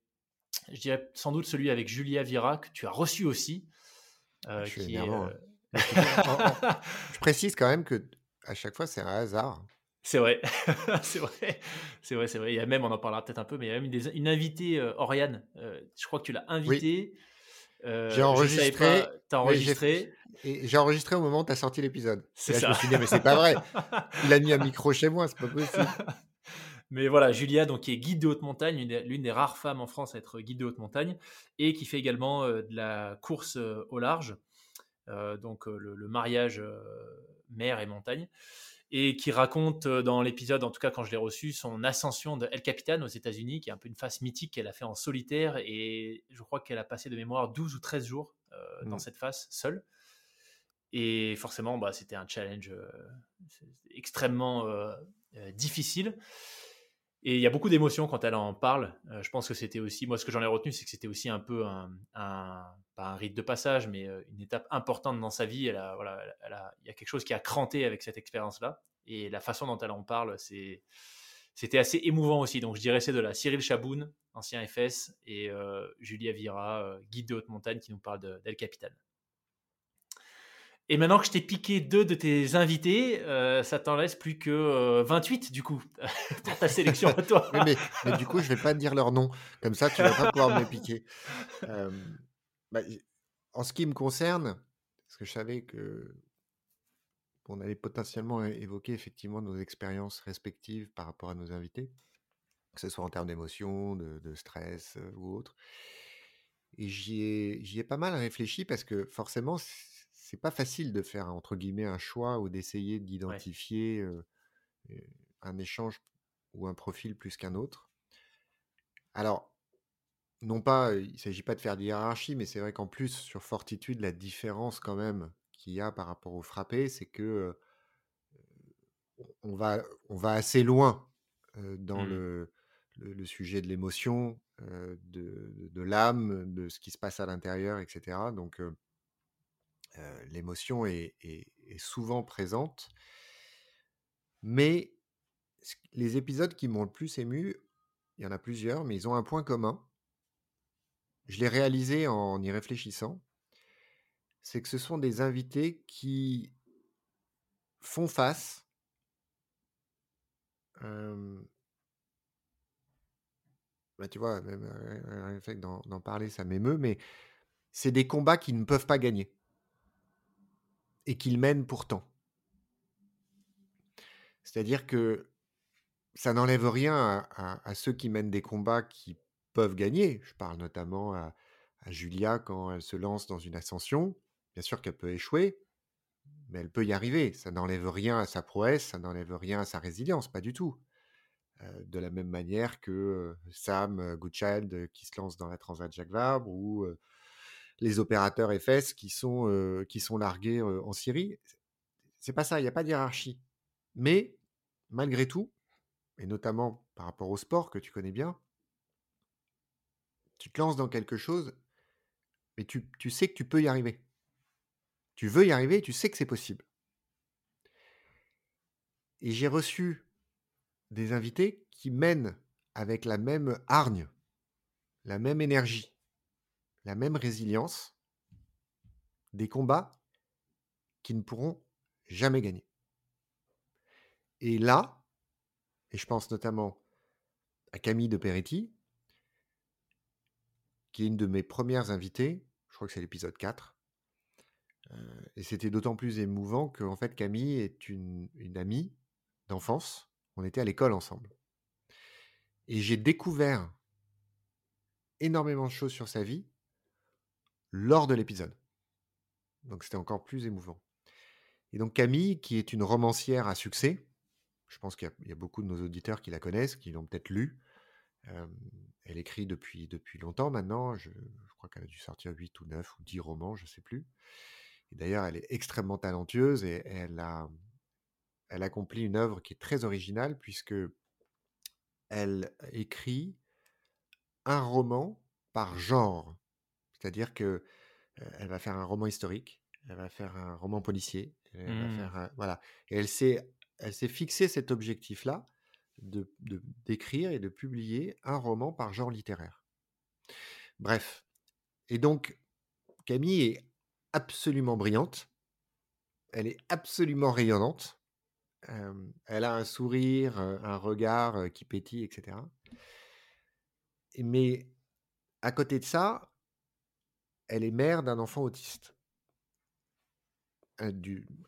je dirais sans doute celui avec Julia Vira, que tu as reçu aussi. Euh, je, qui euh, je précise quand même que à chaque fois, c'est un hasard. C'est vrai, c'est vrai, c'est vrai, c'est vrai. Il y a même, on en parlera peut-être un peu, mais il y a même une, une invitée, euh, Oriane. je crois que tu l'as invitée. j'ai enregistré. T'as enregistré. J'ai enregistré au moment où tu as sorti l'épisode. C'est ça. Je me suis dit, mais c'est pas vrai. Il a mis un micro chez moi, c'est pas possible. Mais voilà, Julia, donc, qui est guide de haute montagne, l'une des rares femmes en France à être guide de haute montagne, et qui fait également euh, de la course euh, au large, euh, donc le, mariage mer et montagne, et qui raconte dans l'épisode, en tout cas quand je l'ai reçu, son ascension de El Capitan aux États-Unis, qui est un peu une phase mythique qu'elle a fait en solitaire, et je crois qu'elle a passé de mémoire 12 ou 13 jours dans mmh. cette phase seule. Et forcément, bah, c'était un challenge euh, extrêmement euh, euh, difficile. Et il y a beaucoup d'émotions quand elle en parle. je pense que c'était aussi, moi ce que j'en ai retenu, c'est que c'était aussi un peu un, pas un rite de passage, mais une étape importante dans sa vie. Elle a, voilà, elle a, il y a quelque chose qui a cranté avec cette expérience-là. Et la façon dont elle en parle, c'est, c'était assez émouvant aussi. Donc je dirais c'est de la Cyril Chaboun, ancien FS, et Julia Vira, guide de haute montagne, qui nous parle d'El Capitan. Et maintenant que je t'ai piqué deux de tes invités, euh, ça t'en laisse plus que 28 euh, du coup pour ta sélection à toi. mais, du coup, je vais pas dire leur nom. Comme ça, tu vas pas pouvoir me piquer. Euh, bah, en ce qui me concerne, parce que je savais que on allait potentiellement évoquer effectivement nos expériences respectives par rapport à nos invités, que ce soit en termes d'émotion, de, de, stress ou autre. Et j'y ai, ai pas mal réfléchi parce que forcément, c'est pas facile de faire entre guillemets un choix ou d'essayer d'identifier un échange ou un profil plus qu'un autre. Alors, non pas, il ne s'agit pas de faire de hiérarchie, mais c'est vrai qu'en plus, sur Fortitude, la différence quand même qu'il y a par rapport au frappé, c'est que on, va, on va assez loin dans mmh. le, sujet de l'émotion, de, de l'âme, de ce qui se passe à l'intérieur, etc. Donc, l'émotion est, souvent présente. Mais les épisodes qui m'ont le plus ému, il y en a plusieurs, mais ils ont un point commun. Je l'ai réalisé en y réfléchissant. C'est que ce sont des invités qui font face bah, tu vois, même le fait d'en parler, ça m'émeut, mais c'est des combats qui ne peuvent pas gagner et qu'ils mènent pourtant. C'est-à-dire que ça n'enlève rien à, ceux qui mènent des combats qui peuvent gagner. Je parle notamment à, Julia quand elle se lance dans une ascension. Bien sûr qu'elle peut échouer, mais elle peut y arriver. Ça n'enlève rien à sa prouesse, ça n'enlève rien à sa résilience, pas du tout. Euh, de la même manière que euh, Sam Goodchild qui se lance dans la Transat Jacques Vabre ou les opérateurs FS qui sont, qui sont largués en Syrie. C'est pas ça, il n'y a pas de hiérarchie. Mais malgré tout, et notamment par rapport au sport que tu connais bien, tu te lances dans quelque chose, mais tu, sais que tu peux y arriver. Tu veux y arriver, tu sais que c'est possible. Et j'ai reçu des invités qui mènent avec la même hargne, la même énergie, la même résilience, des combats qui ne pourront jamais gagner. Et là, et je pense notamment à Camille de Peretti, qui est une de mes premières invitées, je crois que c'est l'épisode 4. Euh, et c'était d'autant plus émouvant que en fait, Camille est une, amie d'enfance. On était à l'école ensemble. Et j'ai découvert énormément de choses sur sa vie lors de l'épisode. Donc c'était encore plus émouvant. Et donc Camille, qui est une romancière à succès, je pense qu'il y, a beaucoup de nos auditeurs qui la connaissent, qui l'ont peut-être elle écrit depuis, depuis longtemps maintenant. Je, crois qu'elle a dû sortir 8 ou 9 ou 10 romans, je ne sais plus. Et d'ailleurs, elle est extrêmement talentueuse et elle a, elle accomplit une œuvre qui est très originale puisque elle écrit un roman par genre. C'est-à-dire que elle va faire un roman historique, elle va faire un roman policier, elle va Mmh. faire un- voilà. Et elle s'est, elle s'est fixé cet objectif-là de, d'écrire et de publier un roman par genre littéraire. Bref. Et donc, Camille est absolument brillante. Elle est absolument rayonnante. Elle a un sourire, un regard qui pétille, etc. Et- Mais à côté de ça, elle est mère d'un enfant autiste,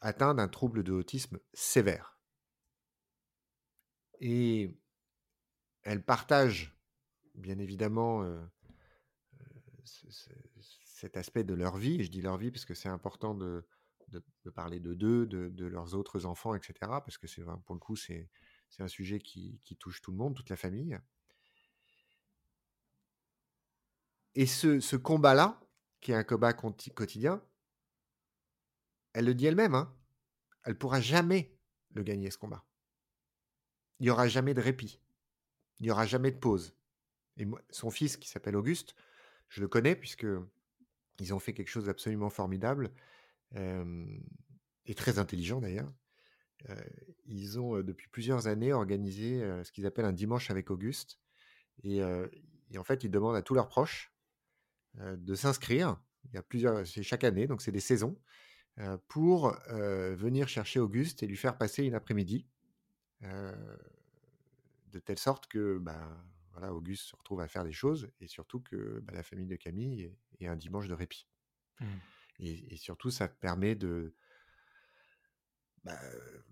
atteint d'un trouble de autisme sévère. Et elle partage, bien évidemment, euh, ce- ce- cet aspect de leur vie. Et je dis leur vie parce que c'est important de, de- parler de d'eux, de, de leurs autres enfants, etc. Parce que c'est pour le coup, c'est un sujet qui, qui touche tout le monde, toute la famille. Et ce, ce combat-là, qui est un combat quotidien, elle le dit elle-même, hein, elle pourra jamais le gagner, ce combat. Il n'y aura jamais de répit. Il n'y aura jamais de pause. Et son fils, qui s'appelle Auguste, je le connais puisque ils ont fait quelque chose d'absolument formidable et très intelligent d'ailleurs. Ils ont depuis plusieurs années organisé ce qu'ils appellent un dimanche avec Auguste. Et, en fait, ils demandent à tous leurs proches de s'inscrire. Il y a plusieurs, c'est chaque année, donc c'est des saisons, pour venir chercher Auguste et lui faire passer une après-midi. Euh, de telle sorte que bah, voilà, Auguste se retrouve à faire des choses et surtout que bah, la famille de Camille ait, un dimanche de répit. Mmh. Et, et surtout, ça permet de, bah,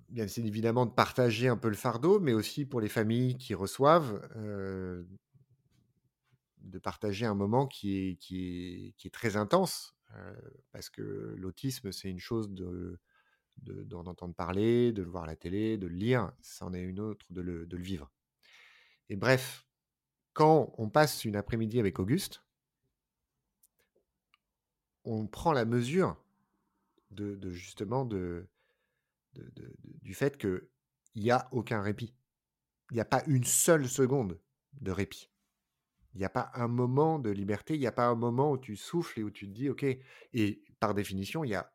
bien c'est évidemment de partager un peu le fardeau, mais aussi pour les familles qui reçoivent, euh, de partager un moment qui est, qui est, qui est très intense, euh, parce que l'autisme, c'est une chose de de- d'en entendre parler, de le voir à la télé, de le lire, c'en est une autre de le, vivre. Et bref, quand on passe une après-midi avec Auguste, on prend la mesure de, justement de- du fait qu'il n'y a aucun répit. Il n'y a pas une seule seconde de répit. Il n'y a pas un moment de liberté, il n'y a pas un moment où tu souffles et où tu te dis, OK, et par définition, il n'y a,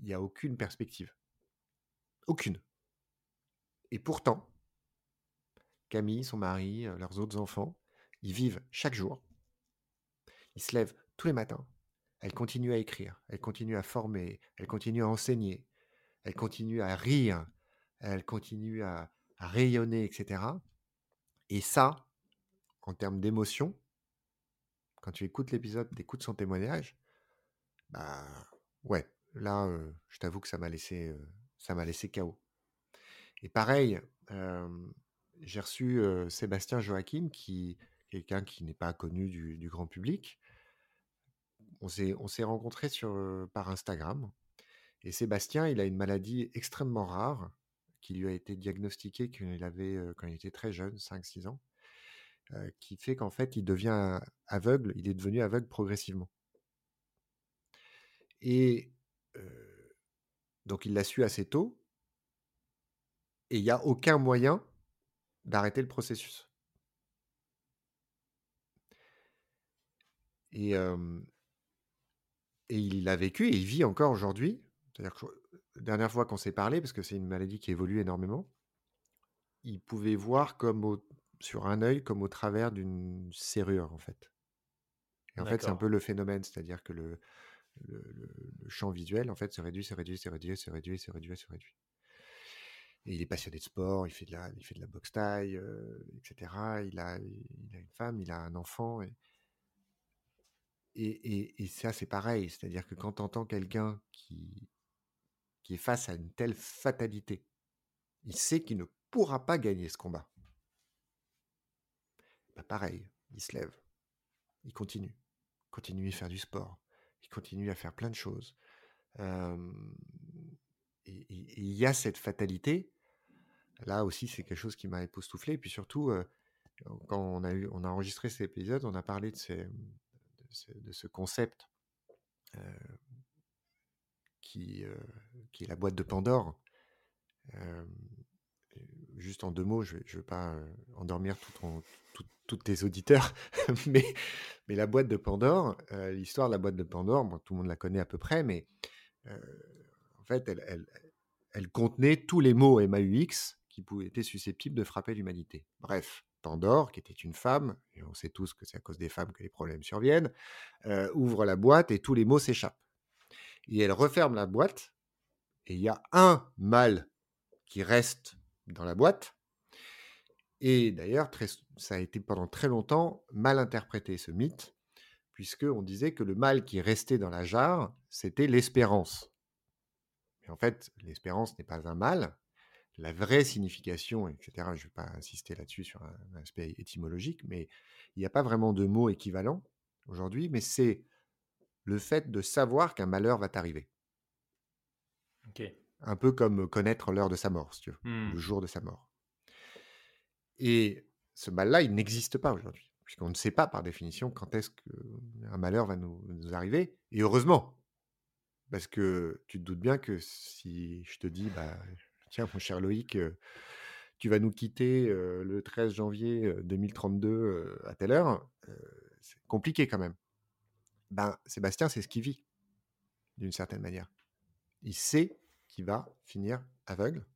il y a aucune perspective. Aucune. Et pourtant, Camille, son mari, euh, leurs autres enfants, ils vivent chaque jour. Ils se lèvent tous les matins. Elle continue à écrire, elle continue à former, elle continue à enseigner, elle continue à rire, elle continue à, à rayonner, etc. Et ça, en termes d'émotion, quand tu écoutes l'épisode, tu écoutes son témoignage, bah ouais, là, je t'avoue que ça m'a laissé, euh, ça m'a laissé KO. Et pareil, j'ai reçu Sébastien Joachim, qui quelqu'un qui n'est pas connu du, grand public. On s'est, on s'est rencontrés sur, par Instagram. Et Sébastien, il a une maladie extrêmement rare qui lui a été diagnostiquée quand il, avait, quand il était très jeune, 5-6 ans, qui fait qu'en fait, il devient aveugle, il est devenu aveugle progressivement. Et donc il l'a su assez tôt. Et il n'y a aucun moyen d'arrêter le processus. Et, et il l'a vécu et il vit encore aujourd'hui. C'est-à-dire que la dernière fois qu'on s'est parlé, parce que c'est une maladie qui évolue énormément, il pouvait voir comme sur un œil comme au travers d'une serrure, en fait. Et en fait, c'est un peu le phénomène, c'est-à-dire que le, le, champ visuel, en fait, se réduit, se réduit, se réduit, se réduit, se réduit, se réduit. Et il est passionné de sport, il fait de la, il fait de la boxe taille, etc. Il a, il a une femme, il a un enfant. Et, et, et, ça, c'est pareil. C'est-à-dire que quand tu entends quelqu'un qui, qui est face à une telle fatalité, il sait qu'il ne pourra pas gagner ce combat. Bah pareil, il se lève, il continue, continue à faire du sport, continue à faire plein de choses. il y a cette fatalité. Là aussi, c'est quelque chose qui m'a époustouflé. Et puis surtout, quand on a, eu, on a enregistré cet épisode, on a parlé de, ces, de, ce, concept qui est la boîte de Pandore juste en deux mots, je ne veux pas endormir tous tes auditeurs, mais, mais la boîte de Pandore, l'histoire de la boîte de Pandore, tout le monde la connaît à peu près, mais en fait, elle, elle, contenait tous les mots MAUX qui étaient susceptibles de frapper l'humanité. Bref, Pandore, qui était une femme, et on sait tous que c'est à cause des femmes que les problèmes surviennent, ouvre la boîte et tous les mots s'échappent. Et elle referme la boîte, et il y a un mâle qui reste dans la boîte. Et d'ailleurs, ça a été pendant très longtemps mal interprété ce mythe, puisqu'on disait que le mal qui restait dans la jarre, c'était l'espérance. Mais en fait, l'espérance n'est pas un mal. La vraie signification, etc., je ne vais pas insister là-dessus sur un, aspect étymologique, mais il n'y a pas vraiment de mot équivalent aujourd'hui, mais c'est le fait de savoir qu'un malheur va t'arriver. Ok. Un peu comme connaître l'heure de sa mort, si tu veux, le mmh. jour de sa mort. Et ce mal-là, il n'existe pas aujourd'hui, puisqu'on ne sait pas par définition quand est-ce qu'un malheur va nous, arriver. Et heureusement, parce que tu te doutes bien que si je te dis, bah, tiens, mon cher Loïc, tu vas nous quitter le 13 janvier 2032 à telle heure, c'est compliqué quand même. Ben, Sébastien, c'est ce qu'il vit, d'une certaine manière. Il sait qui va finir aveugle.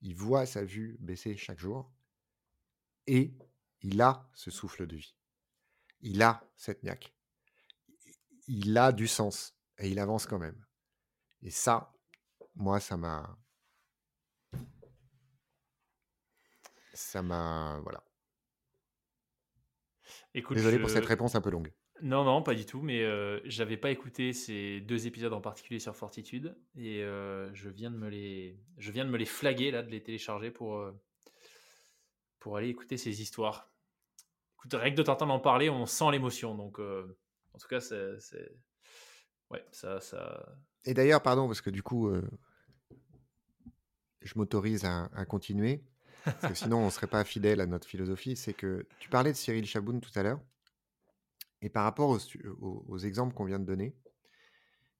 Il voit sa vue baisser chaque jour et il a ce souffle de vie. Il a cette niaque. Il a du sens et il avance quand même. Et ça, moi, ça m'a. Ça m'a. Voilà. Désolé pour cette réponse un peu longue. Non, non, pas du tout, mais euh, j'avais pas écouté ces deux épisodes en particulier sur Fortitude et euh, je viens de me les, je flaguer là, de les télécharger pour euh, aller écouter ces histoires. Rien que de t'entendre en parler, on sent l'émotion, donc en tout cas, c'est, ça. Et d'ailleurs, pardon, parce que du coup, je m'autorise à, continuer, parce que sinon on serait pas fidèle à notre philosophie. C'est que tu parlais de Cyril Chaboun tout à l'heure. Et par rapport aux, exemples qu'on vient de donner,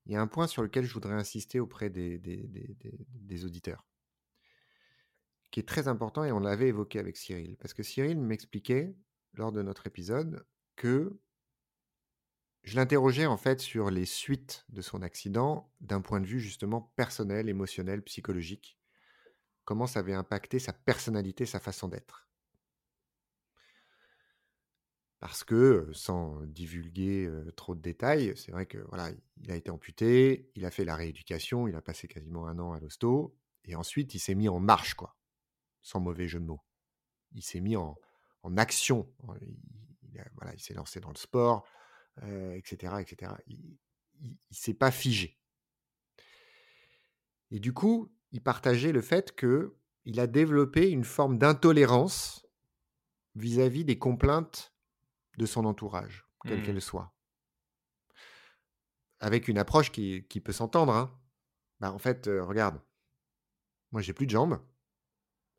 il y a un point sur lequel je voudrais insister auprès des, auditeurs, qui est très important et on l'avait évoqué avec Cyril. Parce que Cyril m'expliquait lors de notre épisode que je l'interrogeais en fait sur les suites de son accident d'un point de vue justement personnel, émotionnel, psychologique. Comment ça avait impacté sa personnalité, sa façon d'être parce que, sans divulguer trop de détails, c'est vrai que voilà, il a été amputé, il a fait la rééducation, il a passé quasiment un an à l'hosto, et ensuite il s'est mis en marche, quoi, sans mauvais jeu de mots. Il s'est mis en, action, il, voilà, il s'est lancé dans le sport, etc., etc. Il, ne s'est pas figé. Et du coup, il partageait le fait que il a développé une forme d'intolérance vis-à-vis des complaintes de son entourage, quelle mmh. qu'elle soit. Avec une approche qui, peut s'entendre. Hein. Bah, en fait, euh, regarde, moi j'ai plus de jambes,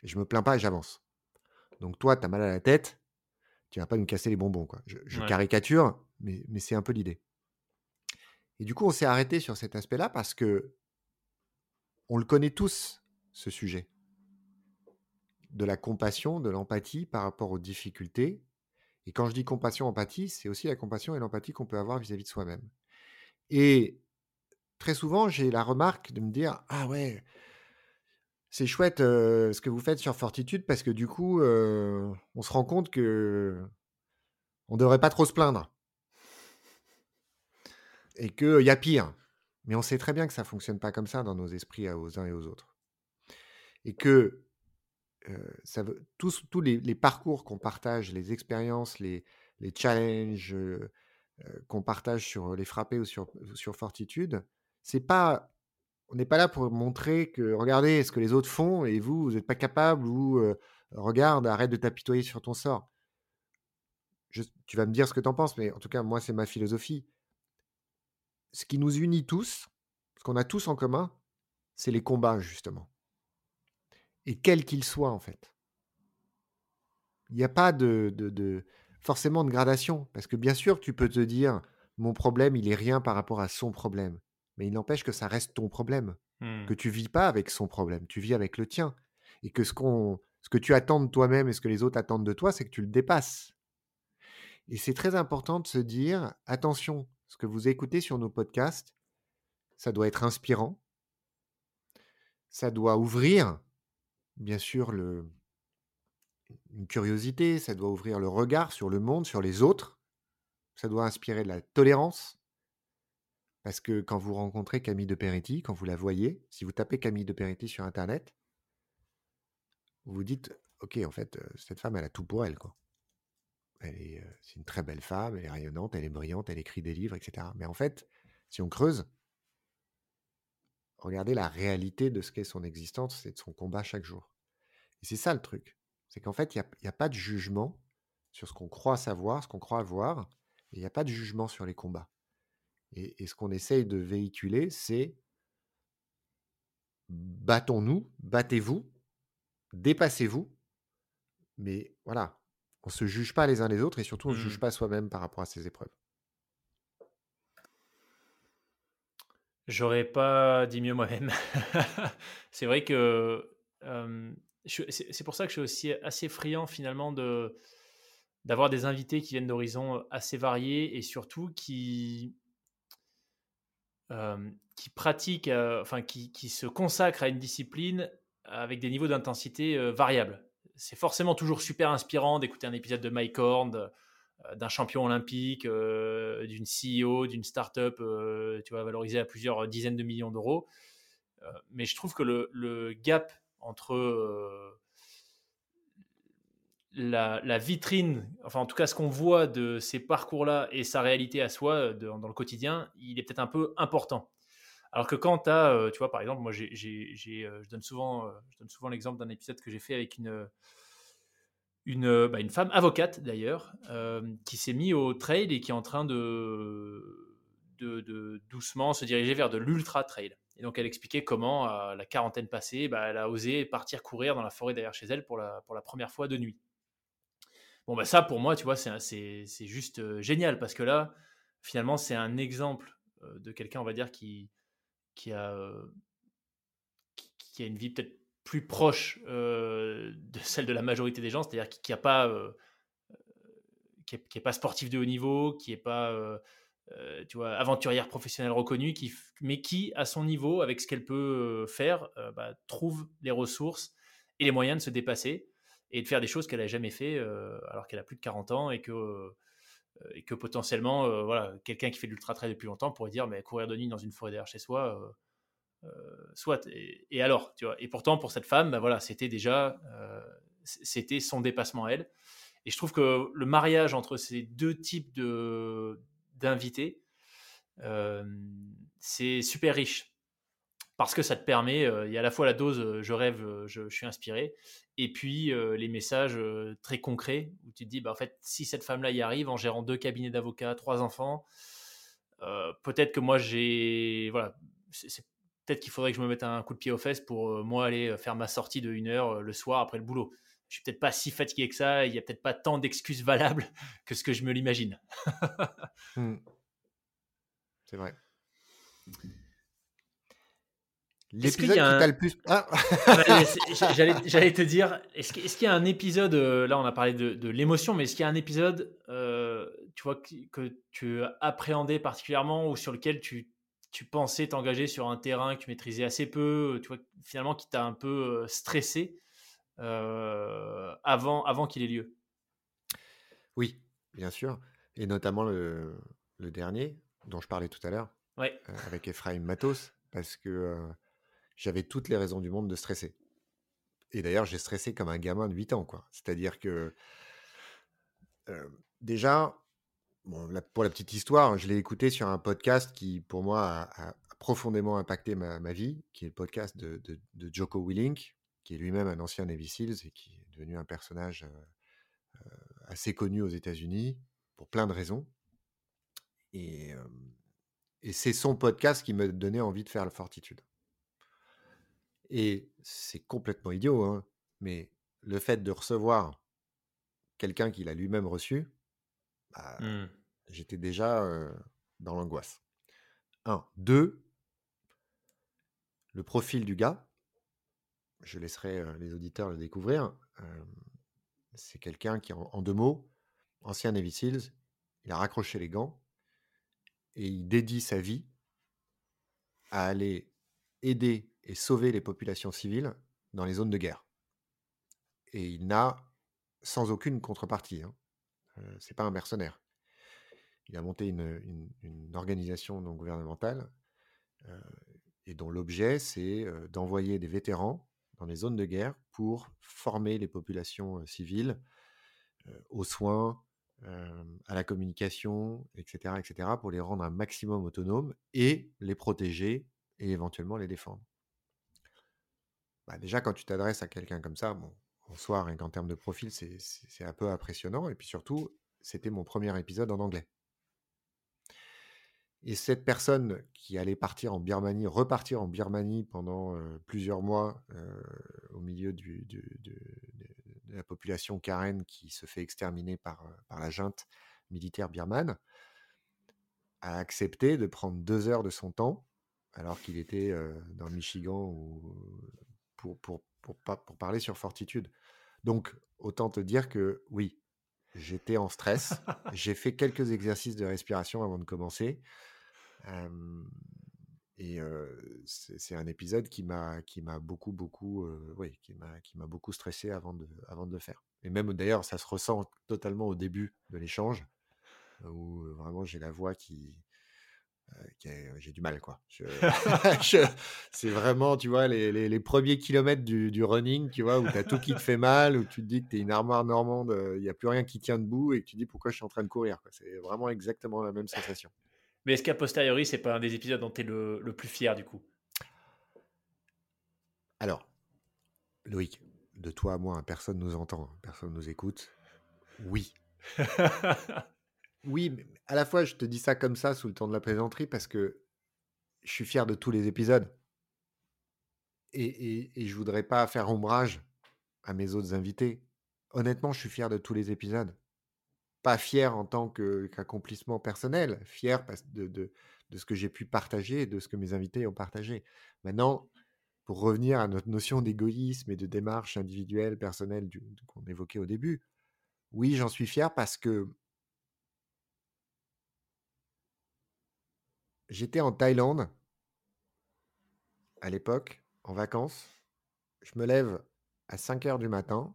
et je me plains pas et j'avance. Donc toi, tu as mal à la tête, tu vas pas nous casser les bonbons. Quoi. Je, caricature, mais, mais c'est un peu l'idée. Et du coup, on s'est arrêté sur cet aspect-là parce que on le connaît tous, ce sujet. De la compassion, de l'empathie par rapport aux difficultés. Et quand je dis compassion, empathie, c'est aussi la compassion et l'empathie qu'on peut avoir vis-à-vis de soi-même. Et très souvent, j'ai la remarque de me dire Ah ouais, c'est chouette ce que vous faites sur Fortitude parce que du coup, on se rend compte que on devrait pas trop se plaindre. Et qu'il y a pire. Mais on sait très bien que ça fonctionne pas comme ça dans nos esprits aux uns et aux autres. Et que tous, tous les, parcours qu'on partage, les expériences, les, challenges qu'on partage sur les frappés ou sur, sur Fortitude, c'est pas on n'est pas là pour montrer que regardez ce que les autres font et vous, vous n'êtes pas capable ou regarde, arrête de t'apitoyer sur ton sort. tu vas me dire ce que tu en penses, mais en tout cas, moi, c'est ma philosophie. Ce qui nous unit tous, ce qu'on a tous en commun, c'est les combats, justement. Et quels qu'ils soient, en fait. Il n'y a pas de, de, forcément de gradation. Parce que bien sûr, tu peux te dire, mon problème, il est rien par rapport à son problème mais il n'empêche que ça reste ton problème, mmh. que tu vis pas avec son problème, tu vis avec le tien, et que ce, qu'on, ce que tu attends de toi-même et ce que les autres attendent de toi, c'est que tu le dépasses. Et c'est très important de se dire, attention, ce que vous écoutez sur nos podcasts, ça doit être inspirant, ça doit ouvrir, bien sûr, le, une curiosité, ça doit ouvrir le regard sur le monde, sur les autres, ça doit inspirer de la tolérance, parce que quand vous rencontrez Camille de Peretti, quand vous la voyez, si vous tapez Camille de Peretti sur Internet, vous vous dites, ok, en fait, cette femme, elle a tout pour elle, quoi. Elle est, c'est une très belle femme, elle est rayonnante, elle est brillante, elle écrit des livres, etc. Mais en fait, si on creuse, regardez la réalité de ce qu'est son existence, c'est de son combat chaque jour. Et c'est ça le truc. C'est qu'en fait, il n'y a, a, pas de jugement sur ce qu'on croit savoir, ce qu'on croit avoir, et il n'y a pas de jugement sur les combats. Et, ce qu'on essaye de véhiculer, c'est battons-nous, battez-vous, dépassez-vous. Mais voilà, on ne se juge pas les uns les autres et surtout on ne se juge mmh. pas soi-même par rapport à ces épreuves. J'aurais pas dit mieux moi-même. c'est vrai que c'est pour ça que je suis aussi assez friand finalement de d'avoir des invités qui viennent d'horizons assez variés et surtout qui qui pratique, enfin qui, qui, se consacre à une discipline avec des niveaux d'intensité variables. C'est forcément toujours super inspirant d'écouter un épisode de Mike Horn, d'un champion olympique, d'une CEO, d'une start-up, tu vois, valorisée à plusieurs dizaines de millions d'euros. mais je trouve que le, gap entre la, vitrine, enfin en tout cas ce qu'on voit de ces parcours-là et sa réalité à soi euh, dans le quotidien, il est peut-être un peu important. Alors que quand tu as, euh, tu vois, par exemple, moi euh, je donne souvent l'exemple d'un épisode que j'ai fait avec une, une, bah, une femme avocate d'ailleurs, qui s'est mise au trail et qui est en train de, de, doucement se diriger vers de l'ultra trail. Et donc elle expliquait comment, à la quarantaine passée, bah, elle a osé partir courir dans la forêt derrière chez elle pour la, pour la première fois de nuit. Bon, bah ça, pour moi, tu vois, c'est juste génial parce que là, finalement, c'est un exemple de quelqu'un, on va dire, qui, qui, a, qui, a une vie peut-être plus proche de celle de la majorité des gens, c'est-à-dire qui n'a pas. qui n'est pas sportif de haut niveau, qui n'est pas tu vois, aventurière professionnelle reconnue, qui, mais qui, à son niveau, avec ce qu'elle peut faire, bah, trouve les ressources et les moyens de se dépasser et de faire des choses qu'elle n'a jamais fait euh, alors qu'elle a plus de 40 ans et que, euh, et que potentiellement, euh, voilà, quelqu'un qui fait de l'ultra trail depuis longtemps pourrait dire mais courir de nuit dans une forêt derrière chez soi, soit. Et, alors, tu vois. Et pourtant, pour cette femme, bah, voilà, c'était déjà c'était son dépassement à elle. Et je trouve que le mariage entre ces deux types de d'invités, c'est super riche parce que ça te permet, il y a à la fois la dose je rêve, je, suis inspiré, et puis les messages très concrets où tu te dis, bah, en fait, si cette femme-là y arrive en gérant deux cabinets d'avocats, trois enfants, peut-être que moi j'ai. Voilà, c'est peut-être qu'il faudrait que je me mette un coup de pied aux fesses pour moi aller faire ma sortie de une heure le soir après le boulot. Je suis peut-être pas si fatigué que ça, il y a peut-être pas tant d'excuses valables que ce que je me l'imagine. Mmh. C'est vrai. L'épisode qui t'a le plus. Ah. Ah, j'allais te dire, est-ce qu'il y a un épisode, euh, là on a parlé de, l'émotion, mais est-ce qu'il y a un épisode, euh, tu vois, que, tu appréhendais particulièrement ou sur lequel tu, tu pensais t'engager sur un terrain que tu maîtrisais assez peu, tu vois, finalement qui t'a un peu euh, stressé avant, avant qu'il ait lieu? Oui, bien sûr. Et notamment le, le dernier dont je parlais tout à l'heure, ouais. avec Ephraim Matos, parce que j'avais toutes les raisons du monde de stresser. Et d'ailleurs, j'ai stressé comme un gamin de 8 ans, quoi. C'est-à-dire que déjà, pour la petite histoire, je l'ai écouté sur un podcast qui, pour moi, a, profondément impacté ma, vie, qui est le podcast de, Joko Willink, qui est lui-même un ancien Navy Seals et qui est devenu un personnage assez connu aux États-Unis pour plein de raisons. Et, et c'est son podcast qui m'a donné envie de faire la fortitude. Et c'est complètement idiot, hein, mais le fait de recevoir quelqu'un qu'il a lui-même reçu, bah, mmh. j'étais déjà dans l'angoisse. Un. Deux, le profil du gars, je laisserai les auditeurs le découvrir. c'est quelqu'un qui, en, deux mots, ancien Navy Seals, il a raccroché les gants et il dédie sa vie à aller aider et sauver les populations civiles dans les zones de guerre. Et il n'a sans aucune contrepartie. Hein. Euh, c'est pas un mercenaire. Il a monté une, organisation non gouvernementale euh, et dont l'objet c'est euh, d'envoyer des vétérans dans les zones de guerre pour former les populations civiles aux soins, à la communication, etc., etc., pour les rendre un maximum autonomes et les protéger et éventuellement les défendre. Bah, déjà, quand tu t'adresses à quelqu'un comme ça, bon, en soi, rien qu'en termes de profil, c'est un peu impressionnant. Et puis surtout, c'était mon premier épisode en anglais. Et cette personne qui allait partir en Birmanie, repartir en Birmanie pendant plusieurs mois au milieu de, la population karen qui se fait exterminer par, par la junte militaire birmane, a accepté de prendre deux heures de son temps, alors qu'il était dans le Michigan ou pour, pour, pour, pour parler sur Fortitude. Donc, autant te dire que oui, j'étais en stress. J'ai fait quelques exercices de respiration avant de commencer. et c'est un épisode qui m'a qui m'a beaucoup beaucoup oui qui m'a qui m'a beaucoup stressé avant de avant de le faire. Et même d'ailleurs ça se ressent totalement au début de l'échange où vraiment j'ai la voix qui j'ai du mal, quoi. c'est vraiment, tu vois, les, les, premiers kilomètres du, du, running, tu vois, où tu as tout qui te fait mal, où tu te dis que tu es une armoire normande, il n'y a plus rien qui tient debout et que tu te dis pourquoi je suis en train de courir. C'est vraiment exactement la même sensation. Mais est-ce qu'à posteriori, c'est pas un des épisodes dont tu es le, le, plus fier, du coup? Alors, Loïc, de toi à moi, personne nous entend, personne nous écoute. Oui. Oui, mais à la fois, je te dis ça comme ça sous le temps de la plaisanterie parce que je suis fier de tous les épisodes. Et, et, et je voudrais pas faire ombrage à mes autres invités. Honnêtement, je suis fier de tous les épisodes. Pas fier en tant qu'accomplissement personnel, fier de, ce que j'ai pu partager de ce que mes invités ont partagé. Maintenant, pour revenir à notre notion d'égoïsme et de démarche individuelle, personnelle qu'on évoquait au début, oui, j'en suis fier parce que J'étais en Thaïlande à l'époque, en vacances. Je me lève à 5 heures du matin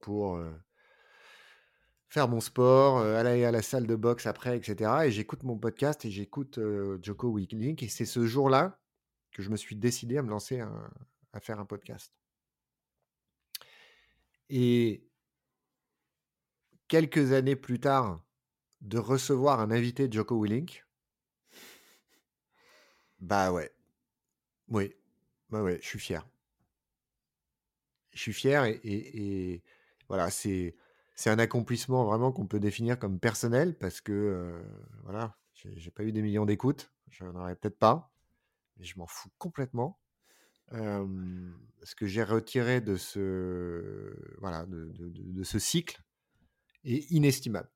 pour euh, faire mon sport, euh, aller à la salle de boxe après, etc. Et j'écoute mon podcast et j'écoute euh, Joko Willink. Et c'est ce jour-là que je me suis décidé à me lancer à faire un podcast. Et quelques années plus tard, de recevoir un invité de Joko Willink, bah ouais. Oui. Bah ouais, je suis fier. Je suis fier et, voilà, c'est un accomplissement vraiment qu'on peut définir comme personnel parce que voilà, j'ai pas eu des millions d'écoutes, j'en aurais peut-être pas, mais je m'en fous complètement. ce que j'ai retiré de ce voilà de ce cycle est inestimable.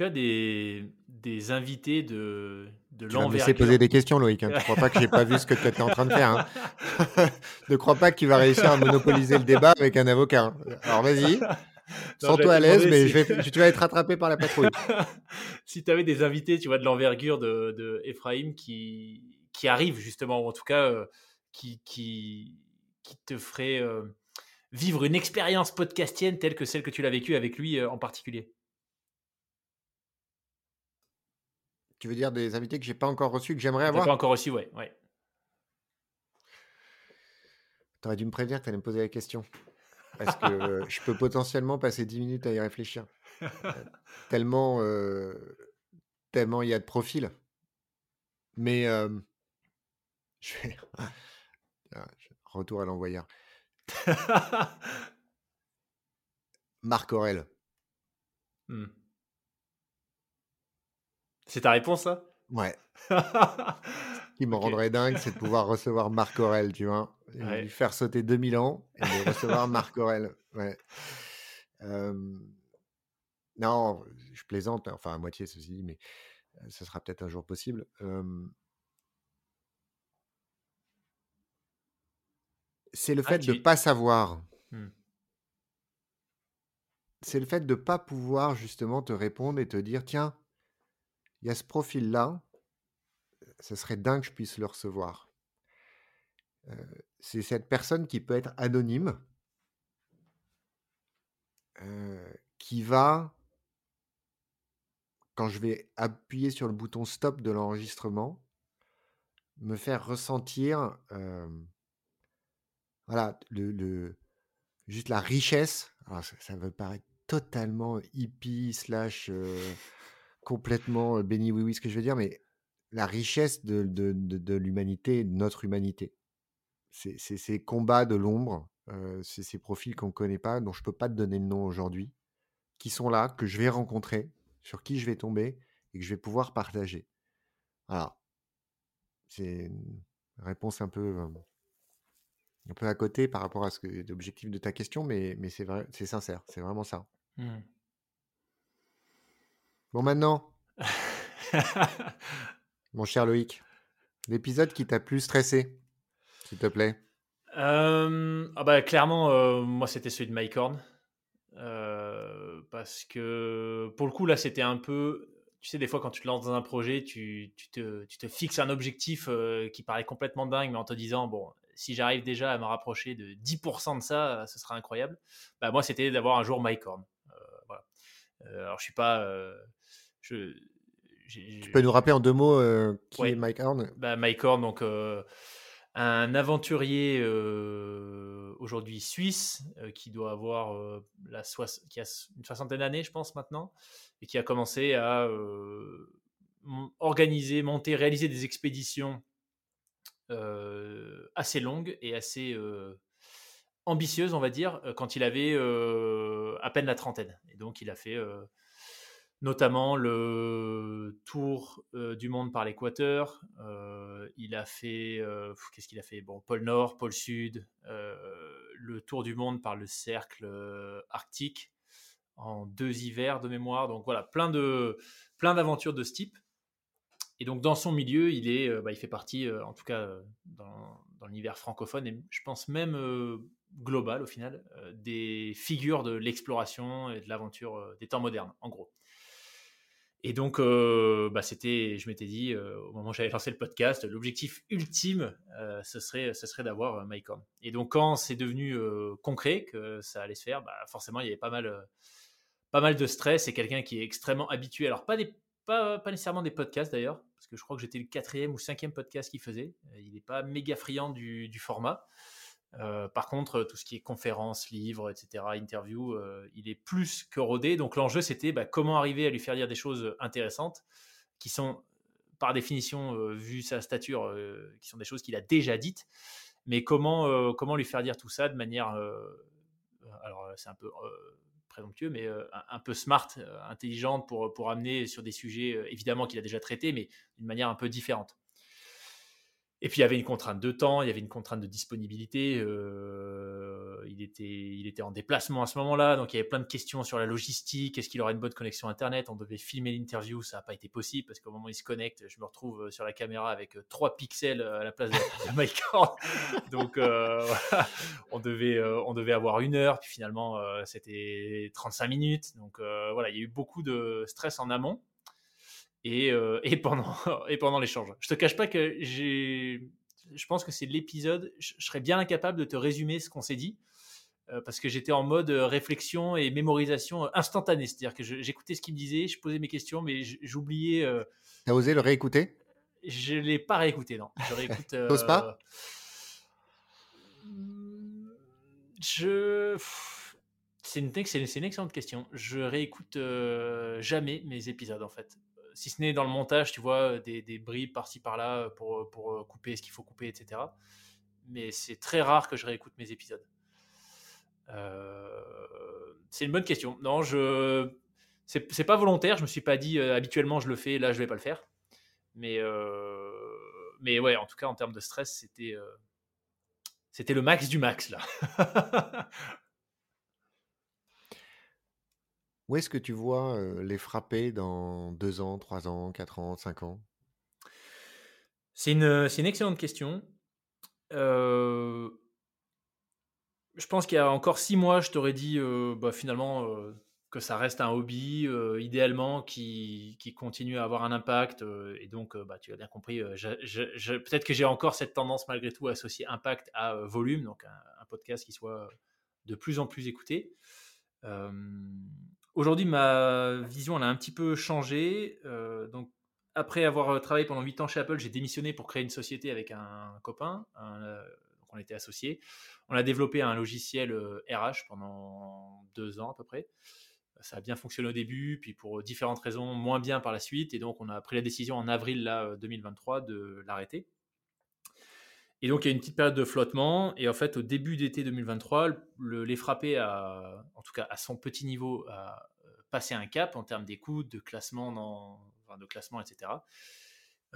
Tu as des, des invités de, de Tu vas me laisser poser des questions, Loïc. Hein. Ne crois pas que j'ai pas vu ce que tu étais en train de faire. Hein. ne crois pas que tu vas réussir à monopoliser le débat avec un avocat. Hein. Alors vas-y. Sens-toi à l'aise, mais je vais, tu vas être rattrapé par la patrouille. si tu avais des invités, tu vois, de l'envergure de, de Ephraim qui, qui arrivent justement, ou en tout cas euh, qui, qui, qui te ferait euh, vivre une expérience podcastienne telle que celle que tu l'as vécue avec lui euh, en particulier Tu veux dire des invités que j'ai pas encore reçus, que j'aimerais avoir Pas encore reçus, ouais. ouais. Tu aurais dû me prévenir que tu allais me poser la question. Parce que je peux potentiellement passer 10 minutes à y réfléchir. tellement, tellement il y a de profils. Mais je vais... Ah, retour à l'envoyeur. Marc Aurel. Hmm. C'est ta réponse, ça? Ouais. Ce qui me rendrait dingue, c'est de pouvoir recevoir Marc Aurel, tu vois. Lui faire sauter 2000 ans et de recevoir Marc Aurel. Ouais. non, je plaisante, enfin à moitié ceci dit, mais ce sera peut-être un jour possible. c'est le ah, fait de ne pas savoir. Mmh. C'est le fait de ne pas pouvoir justement te répondre et te dire, tiens, il y a ce profil-là, ce serait dingue que je puisse le recevoir. c'est cette personne qui peut être anonyme, qui va, quand je vais appuyer sur le bouton stop de l'enregistrement, me faire ressentir voilà, le, juste la richesse. ça, ça, veut paraître totalement hippie, slash complètement béni oui oui ce que je veux dire, mais la richesse de, de, de, l'humanité, notre humanité. C'est ces combats de l'ombre, c'est ces profils qu'on ne connaît pas, dont je ne peux pas te donner le nom aujourd'hui, qui sont là, que je vais rencontrer, sur qui je vais tomber et que je vais pouvoir partager. Voilà. C'est une réponse un peu un peu à côté par rapport à ce que l'objectif de ta question, mais, mais c'est sincère, c'est vraiment ça. Mmh. Bon, maintenant, mon cher Loïc, l'épisode qui t'a plus stressé, s'il te plaît. ah bah clairement, moi c'était celui de Mike Horn. parce que pour le coup, là, c'était un peu. Tu sais, des fois, quand tu te lances dans un projet, tu, tu, te, tu te, fixes un objectif qui paraît complètement dingue, mais en te disant, bon, si j'arrive déjà à me rapprocher de 10% de ça, ce sera incroyable. Bah, moi, c'était d'avoir un jour Mike Horn. Euh, voilà. Euh, alors, je suis pas. Euh, tu peux nous rappeler en deux mots qui est Mike Horn? Bah, Mike Horn, donc un aventurier aujourd'hui suisse qui doit avoir la qui a une soixantaine d'années, je pense maintenant, et qui a commencé à organiser, monter, réaliser des expéditions euh, assez longue et assez euh, ambitieuse, on va dire, euh, quand il avait à peine la trentaine. Et donc, il a fait notamment le tour du monde par l'équateur. il a fait, qu'est-ce qu'il a fait? Bon, pôle Nord, pôle Sud, le tour du monde par le cercle arctique en deux hivers de mémoire. Donc voilà, plein d'aventures de ce type. Et donc dans son milieu, il, est, bah, il fait partie, en tout cas euh, dans, l'univers francophone, et je pense même global au final, des figures de l'exploration et de l'aventure des temps modernes, en gros. Et donc, bah, c'était, je m'étais dit, au moment où j'avais lancé le podcast, l'objectif ultime, ce serait, ce serait d'avoir Horn. Et donc, quand c'est devenu concret, que ça allait se faire, bah, forcément, il y avait pas mal, pas mal de stress. C'est quelqu'un qui est extrêmement habitué. Alors, pas des pas, nécessairement des podcasts d'ailleurs, parce que je crois que j'étais le quatrième ou cinquième podcast qu'il faisait. Euh, il n'est pas méga friand du, format. Euh, par contre, tout ce qui est conférences, livres, etc., interviews, euh, il est plus que rodé. Donc l'enjeu, c'était bah, comment arriver à lui faire dire des choses intéressantes, qui sont par définition, vu sa stature, qui sont des choses qu'il a déjà dites, mais comment, comment lui faire dire tout ça de manière... alors c'est un peu présomptueux, mais euh, un, peu smart, euh, intelligente pour, pour amener sur des sujets, euh, évidemment, qu'il a déjà traités, mais d'une manière un peu différente. Et puis il y avait une contrainte de temps, il y avait une contrainte de disponibilité. il, était, il était en déplacement à ce moment-là, donc il y avait plein de questions sur la logistique. Est-ce qu'il aurait une bonne connexion Internet? On devait filmer l'interview, ça n'a pas été possible parce qu'au moment où il se connecte, je me retrouve sur la caméra avec 3 pixels à la place de, de Donc on, devait, on devait avoir une heure, puis finalement c'était 35 minutes. Donc voilà, il y a eu beaucoup de stress en amont. Et, et pendant, et pendant l'échange. Je te cache pas que j'ai je pense que c'est l'épisode, je, serais bien incapable de te résumer ce qu'on s'est dit, euh, parce que j'étais en mode euh, réflexion et mémorisation euh, instantanée. C'est-à-dire que j'écoutais ce qu'il me disait, je posais mes questions, mais j'oubliais. Euh, T'as osé le réécouter? Je ne l'ai pas réécouté, non. Je réécoute. pas? Je. C'est une, une, excellente question. Je réécoute jamais mes épisodes en fait si ce n'est dans le montage, tu vois, des, des bribes par-ci par-là pour, pour euh, couper ce qu'il faut couper, etc. Mais c'est très rare que je réécoute mes épisodes. Euh, c'est une bonne question. Non, je c'est pas volontaire. Je me suis pas dit euh, habituellement je le fais, là je vais pas le faire. Mais mais ouais, en tout cas en termes de stress, c'était c'était le max du max là. Où est-ce que tu vois les frapper dans 2 ans, 3 ans, 4 ans, 5 ans? C'est une, une, excellente question. je pense qu'il y a encore 6 mois, je t'aurais dit bah, finalement que ça reste un hobby, idéalement qui, qui, continue à avoir un impact. et donc, bah, tu as bien compris, peut-être que j'ai encore cette tendance malgré tout à associer impact à volume, donc un, podcast qui soit de plus en plus écouté. Aujourd'hui, ma vision elle a un petit peu changé. Euh, donc, après avoir euh, travaillé pendant 8 ans chez Apple, j'ai démissionné pour créer une société avec un copain. Euh, on était associés. On a développé un logiciel RH pendant deux ans à peu près. Ça a bien fonctionné au début, puis pour différentes raisons, moins bien par la suite. Et donc, on a pris la décision en avril là, 2023 de l'arrêter. Et donc, il y a une petite période de flottement. Et en fait, au début d'été 2023, le, les frapper, à, en tout cas à son petit niveau, à euh, passer un cap en termes d'écoute, de classement, dans, de classement etc.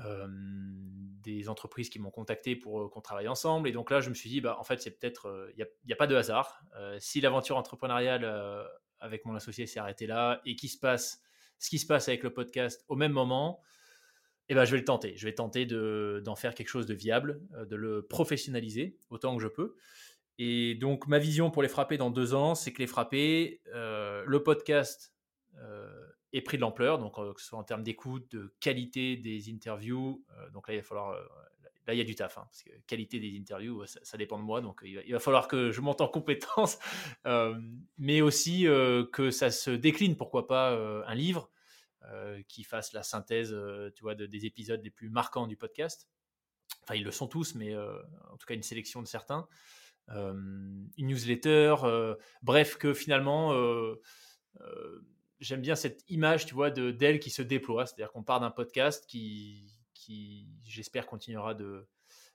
Euh, des entreprises qui m'ont contacté pour euh, qu'on travaille ensemble. Et donc là, je me suis dit, bah, en fait, c'est peut-être, il n'y a, a, pas de hasard. si l'aventure entrepreneuriale avec mon associé s'est arrêtée là et qu'il se passe ce qui se passe avec le podcast au même moment, eh ben, je vais le tenter. Je vais tenter d'en faire quelque chose de viable, euh, de le professionnaliser autant que je peux. Et donc, ma vision pour les frapper dans deux ans, c'est que les frapper, euh, le podcast euh, est pris de l'ampleur, donc que ce soit en termes d'écoute, de qualité des interviews. donc là, il va falloir. là, il y a du taf, hein, parce que qualité des interviews, ça, dépend de moi, donc il va, il va, falloir que je monte en compétences, mais aussi que ça se décline, pourquoi pas un livre, euh, qui fasse la synthèse euh, tu vois, de, des épisodes les plus marquants du podcast. Enfin, ils le sont tous, mais euh, en tout cas une sélection de certains. une newsletter, bref, que finalement, j'aime bien cette image, tu vois, de d'elle qui se déploie. C'est-à-dire qu'on part d'un podcast qui, qui j'espère, continuera de,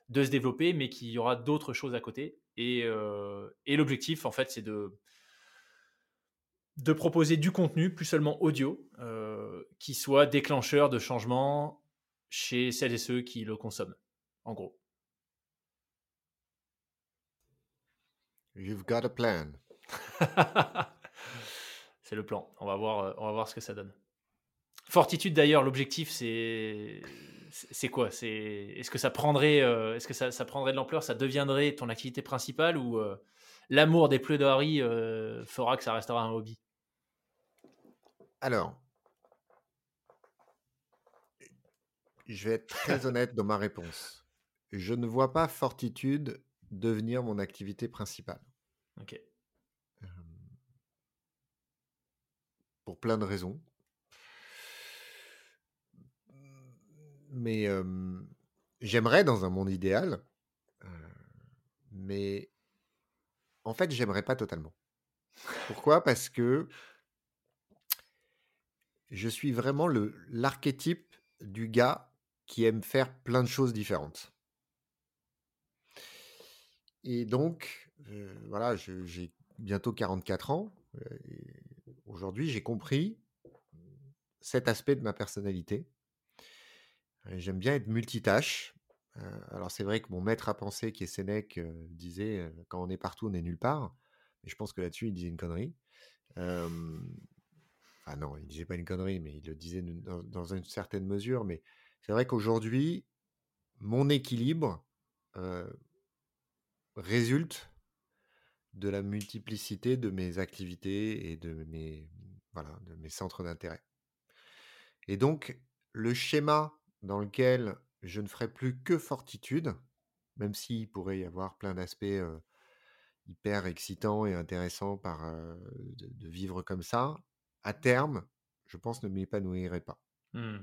de se développer, mais qu'il y aura d'autres choses à côté. Et, et l'objectif, en fait, c'est de, de proposer du contenu, plus seulement audio, euh, qui soit déclencheur de changement chez celles et ceux qui le consomment, en gros. You've got a plan. c'est le plan. On va voir, euh, on va voir ce que ça donne. Fortitude d'ailleurs, l'objectif c'est c'est quoi? C'est est-ce que ça prendrait euh, est-ce que ça, ça, prendrait de l'ampleur? Ça deviendrait ton activité principale ou l'amour des plaidoiries fera que ça restera un hobby? Alors, je vais être très honnête dans ma réponse. Je ne vois pas Fortitude devenir mon activité principale. Ok. pour plein de raisons. Mais j'aimerais dans un monde idéal, mais en fait, j'aimerais pas totalement. Pourquoi? Parce que je suis vraiment l'archétype du gars qui aime faire plein de choses différentes. Et donc, voilà, j'ai bientôt 44 ans. Aujourd'hui, j'ai compris cet aspect de ma personnalité. J'aime bien être multitâche. alors c'est vrai que mon maître à penser, qui est Sénèque, disait quand on est partout, on est nulle part. Mais je pense que là-dessus, il disait une connerie. Ah non, il disait pas une connerie, mais il le disait dans, une certaine mesure. Mais c'est vrai qu'aujourd'hui, mon équilibre résulte de la multiplicité de mes activités et de mes, voilà, de mes centres d'intérêt. Et donc, le schéma dans lequel je ne ferai plus que fortitude, même s'il pourrait y avoir plein d'aspects hyper excitants et intéressants par, de, vivre comme ça, à terme, je pense, ne m'épanouirait pas. Mmh.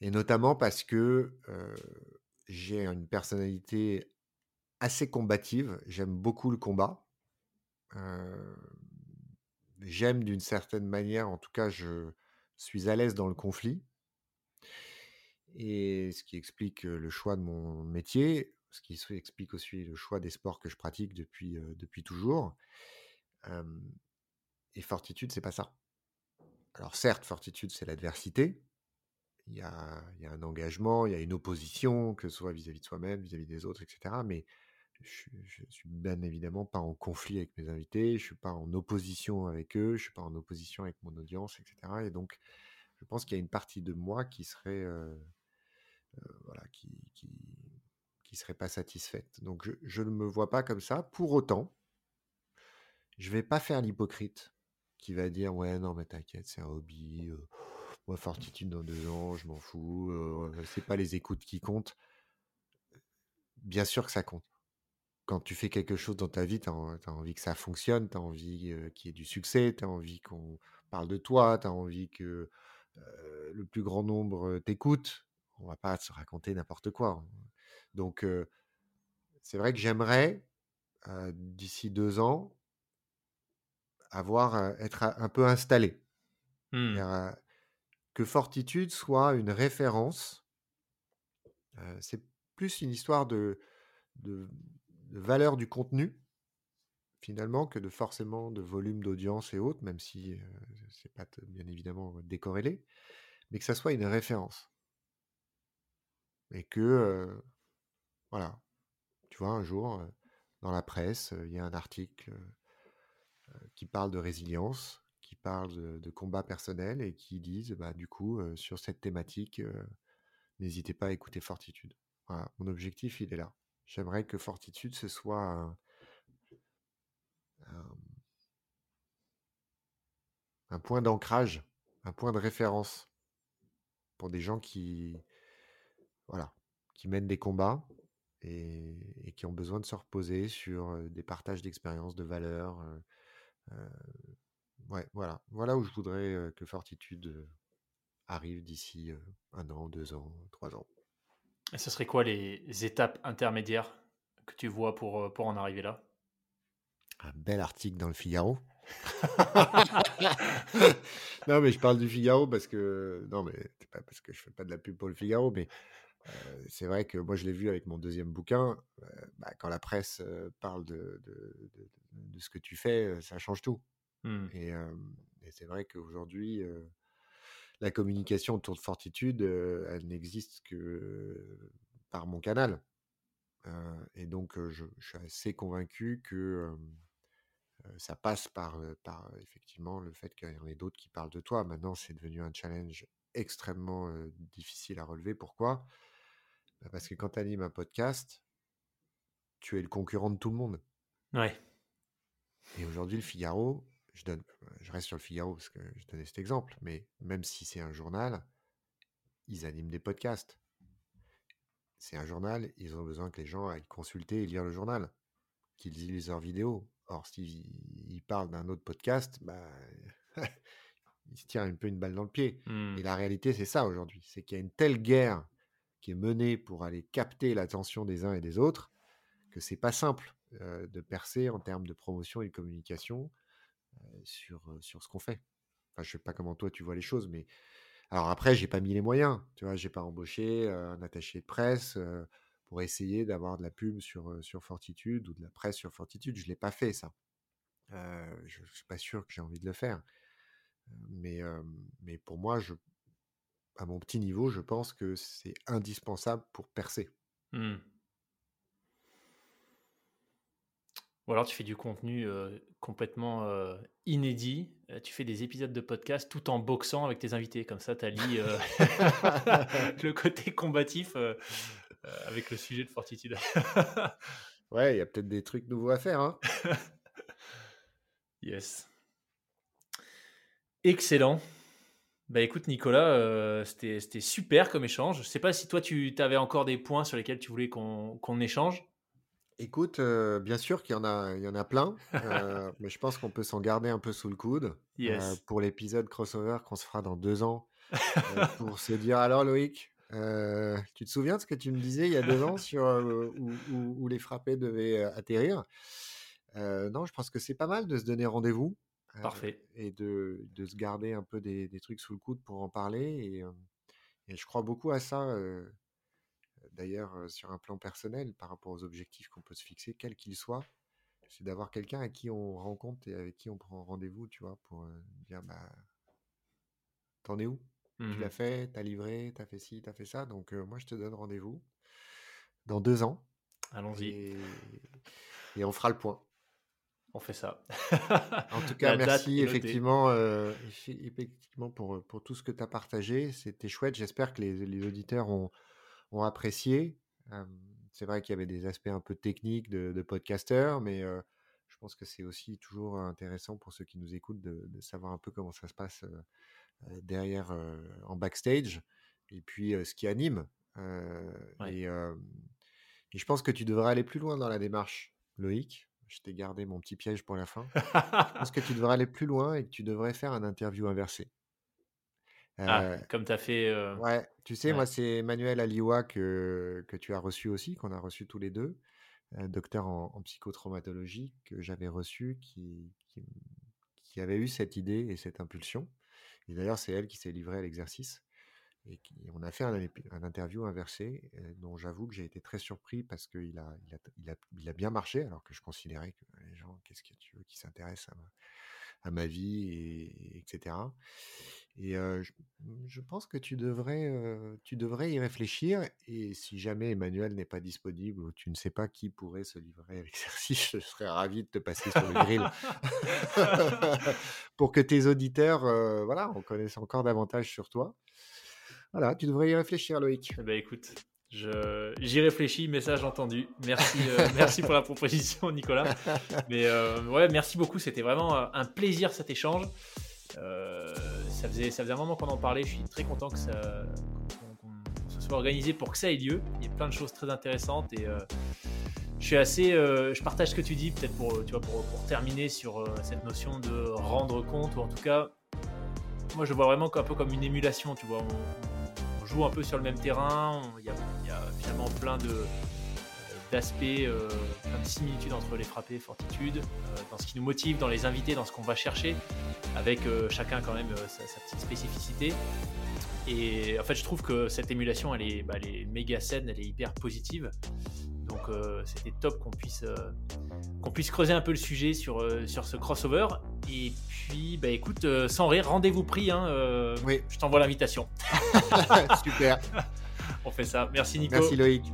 Et notamment parce que j'ai une personnalité assez combative. J'aime beaucoup le combat. j'aime d'une certaine manière, en tout cas, je suis à l'aise dans le conflit. Et ce qui explique le choix de mon métier, ce qui explique aussi le choix des sports que je pratique depuis, depuis toujours. Et fortitude, c'est pas ça. Alors certes, fortitude, c'est l'adversité. Il y, a, un engagement, il y a une opposition, que ce soit vis-à-vis de soi-même, vis-à-vis des autres, etc. Mais je, je, suis bien évidemment pas en conflit avec mes invités, je suis pas en opposition avec eux, je suis pas en opposition avec mon audience, etc. Et donc, je pense qu'il y a une partie de moi qui serait, euh, euh, voilà, qui, qui, serait pas satisfaite. Donc, je, je, ne me vois pas comme ça. Pour autant, je vais pas faire l'hypocrite qui va dire ouais non mais t'inquiète, c'est un hobby. Moi, fortitude dans deux ans, je m'en fous. c'est pas les écoutes qui comptent. Bien sûr que ça compte quand tu fais quelque chose dans ta vie, tu as, envie que ça fonctionne, tu as envie qu'il y ait du succès, tu as envie qu'on parle de toi, tu as envie que le plus grand nombre t'écoute. On va pas se raconter n'importe quoi. Donc, c'est vrai que j'aimerais, d'ici deux ans, avoir, être un peu installé. Mmh. que Fortitude soit une référence. c'est plus une histoire de, de de valeur du contenu, finalement, que de forcément de volume d'audience et autres, même si c'est pas bien évidemment décorrélé, mais que ça soit une référence. Et que, voilà, tu vois, un jour, dans la presse, il y a un article qui parle de résilience, qui parle de, de combat personnel et qui disent, bah, du coup, sur cette thématique, n'hésitez pas à écouter Fortitude. Voilà, mon objectif, il est là. J'aimerais que Fortitude, ce soit un, point d'ancrage, un point de référence pour des gens qui, voilà, qui mènent des combats et, qui ont besoin de se reposer sur des partages d'expériences, de valeurs. Ouais, voilà. Voilà où je voudrais que Fortitude arrive d'ici un an, deux ans, trois ans. Et ce serait quoi les étapes intermédiaires que tu vois pour, euh, pour en arriver là? Un bel article dans le Figaro. non, mais je parle du Figaro parce que. Non, mais c'est pas parce que je fais pas de la pub pour le Figaro, mais euh, c'est vrai que moi je l'ai vu avec mon deuxième bouquin. Euh, bah, quand la presse parle de, de, de, ce que tu fais, ça change tout. Mmh. Et, et c'est vrai qu'aujourd'hui, la communication autour de Fortitude, elle n'existe que par mon canal. et donc, je, suis assez convaincu que ça passe par, par effectivement le fait qu'il y en ait d'autres qui parlent de toi. Maintenant, c'est devenu un challenge extrêmement difficile à relever. Pourquoi? Bah, Parce que quand tu animes un podcast, tu es le concurrent de tout le monde. Ouais. Et aujourd'hui, le Figaro, je, donne, je reste sur le Figaro parce que je donnais cet exemple, mais même si c'est un journal, ils animent des podcasts. C'est un journal, ils ont besoin que les gens aillent consulter et lire le journal, qu'ils lisent leurs vidéos. Or, s'ils parlent d'un autre podcast, bah, ils se tirent un peu une balle dans le pied. Mmh. Et la réalité, c'est ça aujourd'hui. C'est qu'il y a une telle guerre qui est menée pour aller capter l'attention des uns et des autres que c'est pas simple de percer en termes de promotion et de communication sur, sur ce qu'on fait. Enfin, je sais pas comment toi tu vois les choses, mais alors après, j'ai pas mis les moyens. Tu vois, j'ai pas embauché un attaché de presse pour essayer d'avoir de la pub sur, sur Fortitude ou de la presse sur Fortitude. Je l'ai pas fait ça. je, suis pas sûr que j'ai envie de le faire. Mais, mais pour moi, à mon petit niveau, je pense que c'est indispensable pour percer. Hmm. Ou alors tu fais du contenu euh, complètement euh, inédit. Euh, tu fais des épisodes de podcast tout en boxant avec tes invités. Comme ça, tu allies le côté combatif avec le sujet de Fortitude. ouais, il y a peut-être des trucs nouveaux à faire. Hein. yes. Excellent. Bah écoute Nicolas, c'était super comme échange. Je sais pas si toi tu avais encore des points sur lesquels tu voulais qu'on échange. Écoute, euh, bien sûr qu'il y en a, il y en a plein, euh, mais je pense qu'on peut s'en garder un peu sous le coude euh, pour l'épisode crossover qu'on se fera dans deux ans, pour se dire alors Loïc, tu te souviens de ce que tu me disais il y a deux ans sur où, les frappés devaient atterrir? Non, je pense que c'est pas mal de se donner rendez-vous. Parfait. Et de, de, se garder un peu des, des, trucs sous le coude pour en parler. Et, et je crois beaucoup à ça d'ailleurs sur un plan personnel par rapport aux objectifs qu'on peut se fixer, quels qu'ils soient, c'est d'avoir quelqu'un à qui on rencontre et avec qui on prend rendez-vous, tu vois, pour dire bah t'en es où? Tu l'as mmh fait, t'as livré, t'as fait ci, t'as fait ça? Donc moi je te donne rendez-vous dans deux ans. Allons-y. Et, on fera le point. On fait ça. en tout cas, merci effectivement, effectivement pour, pour tout ce que tu as partagé. C'était chouette. J'espère que les, les auditeurs ont, ont apprécié. c'est vrai qu'il y avait des aspects un peu techniques de, de podcasteurs, mais je pense que c'est aussi toujours intéressant pour ceux qui nous écoutent de, savoir un peu comment ça se passe derrière en backstage et puis ce qui anime. Et, et, je pense que tu devrais aller plus loin dans la démarche, Loïc. Je t'ai gardé mon petit piège pour la fin. je pense que tu devrais aller plus loin et que tu devrais faire un interview inversé. Ah, comme tu as fait. Ouais, tu sais, moi, c'est Emmanuel Aliwa que, que tu as reçu aussi, qu'on a reçu tous les deux, docteur en, psychotraumatologie, que j'avais reçu, qui, qui, avait eu cette idée et cette impulsion. Et d'ailleurs, c'est elle qui s'est livrée à l'exercice. Et on a fait un, un interview inversé, dont j'avoue que j'ai été très surpris parce qu'il a, il a, il a, il a, bien marché, alors que je considérais que les gens, qu'est-ce que tu veux, qui s'intéressent à, à ma, vie, et, etc. Et je, pense que tu devrais, tu devrais y réfléchir. Et si jamais Emmanuel n'est pas disponible ou tu ne sais pas qui pourrait se livrer à l'exercice, je serais ravi de te passer sur le grill pour que tes auditeurs, voilà, en connaissent encore davantage sur toi. Voilà, tu devrais y réfléchir, Loïc. Eh ben, écoute, j'y réfléchis, message entendu. Merci, merci pour la proposition, Nicolas. Mais ouais, merci beaucoup. C'était vraiment un plaisir cet échange. Euh, ça, faisait, ça faisait un moment qu'on en parlait. Je suis très content que ça se soit organisé pour que ça ait lieu. Il y a plein de choses très intéressantes et euh, je suis assez. Euh, je partage ce que tu dis, peut-être pour, tu vois, pour, terminer sur cette notion de rendre compte, ou en tout cas, moi je vois vraiment un peu comme une émulation. Tu vois, on, joue un peu sur le même terrain. Il y, a, finalement plein de d'aspects, plein de similitudes entre les frappés et Fortitude, dans ce qui nous motive, dans les invités, dans ce qu'on va chercher avec euh, chacun quand même euh, sa, petite spécificité. Et en fait, je trouve que cette émulation, elle est, bah, elle est méga saine, elle est hyper positive. Donc euh, c'était top qu'on puisse, qu'on puisse creuser un peu le sujet sur, sur ce crossover. Et puis, bah, écoute, sans rire, rendez-vous pris. Hein, oui. Je t'envoie l'invitation. Super. On fait ça. Merci Nico. Merci Loïc.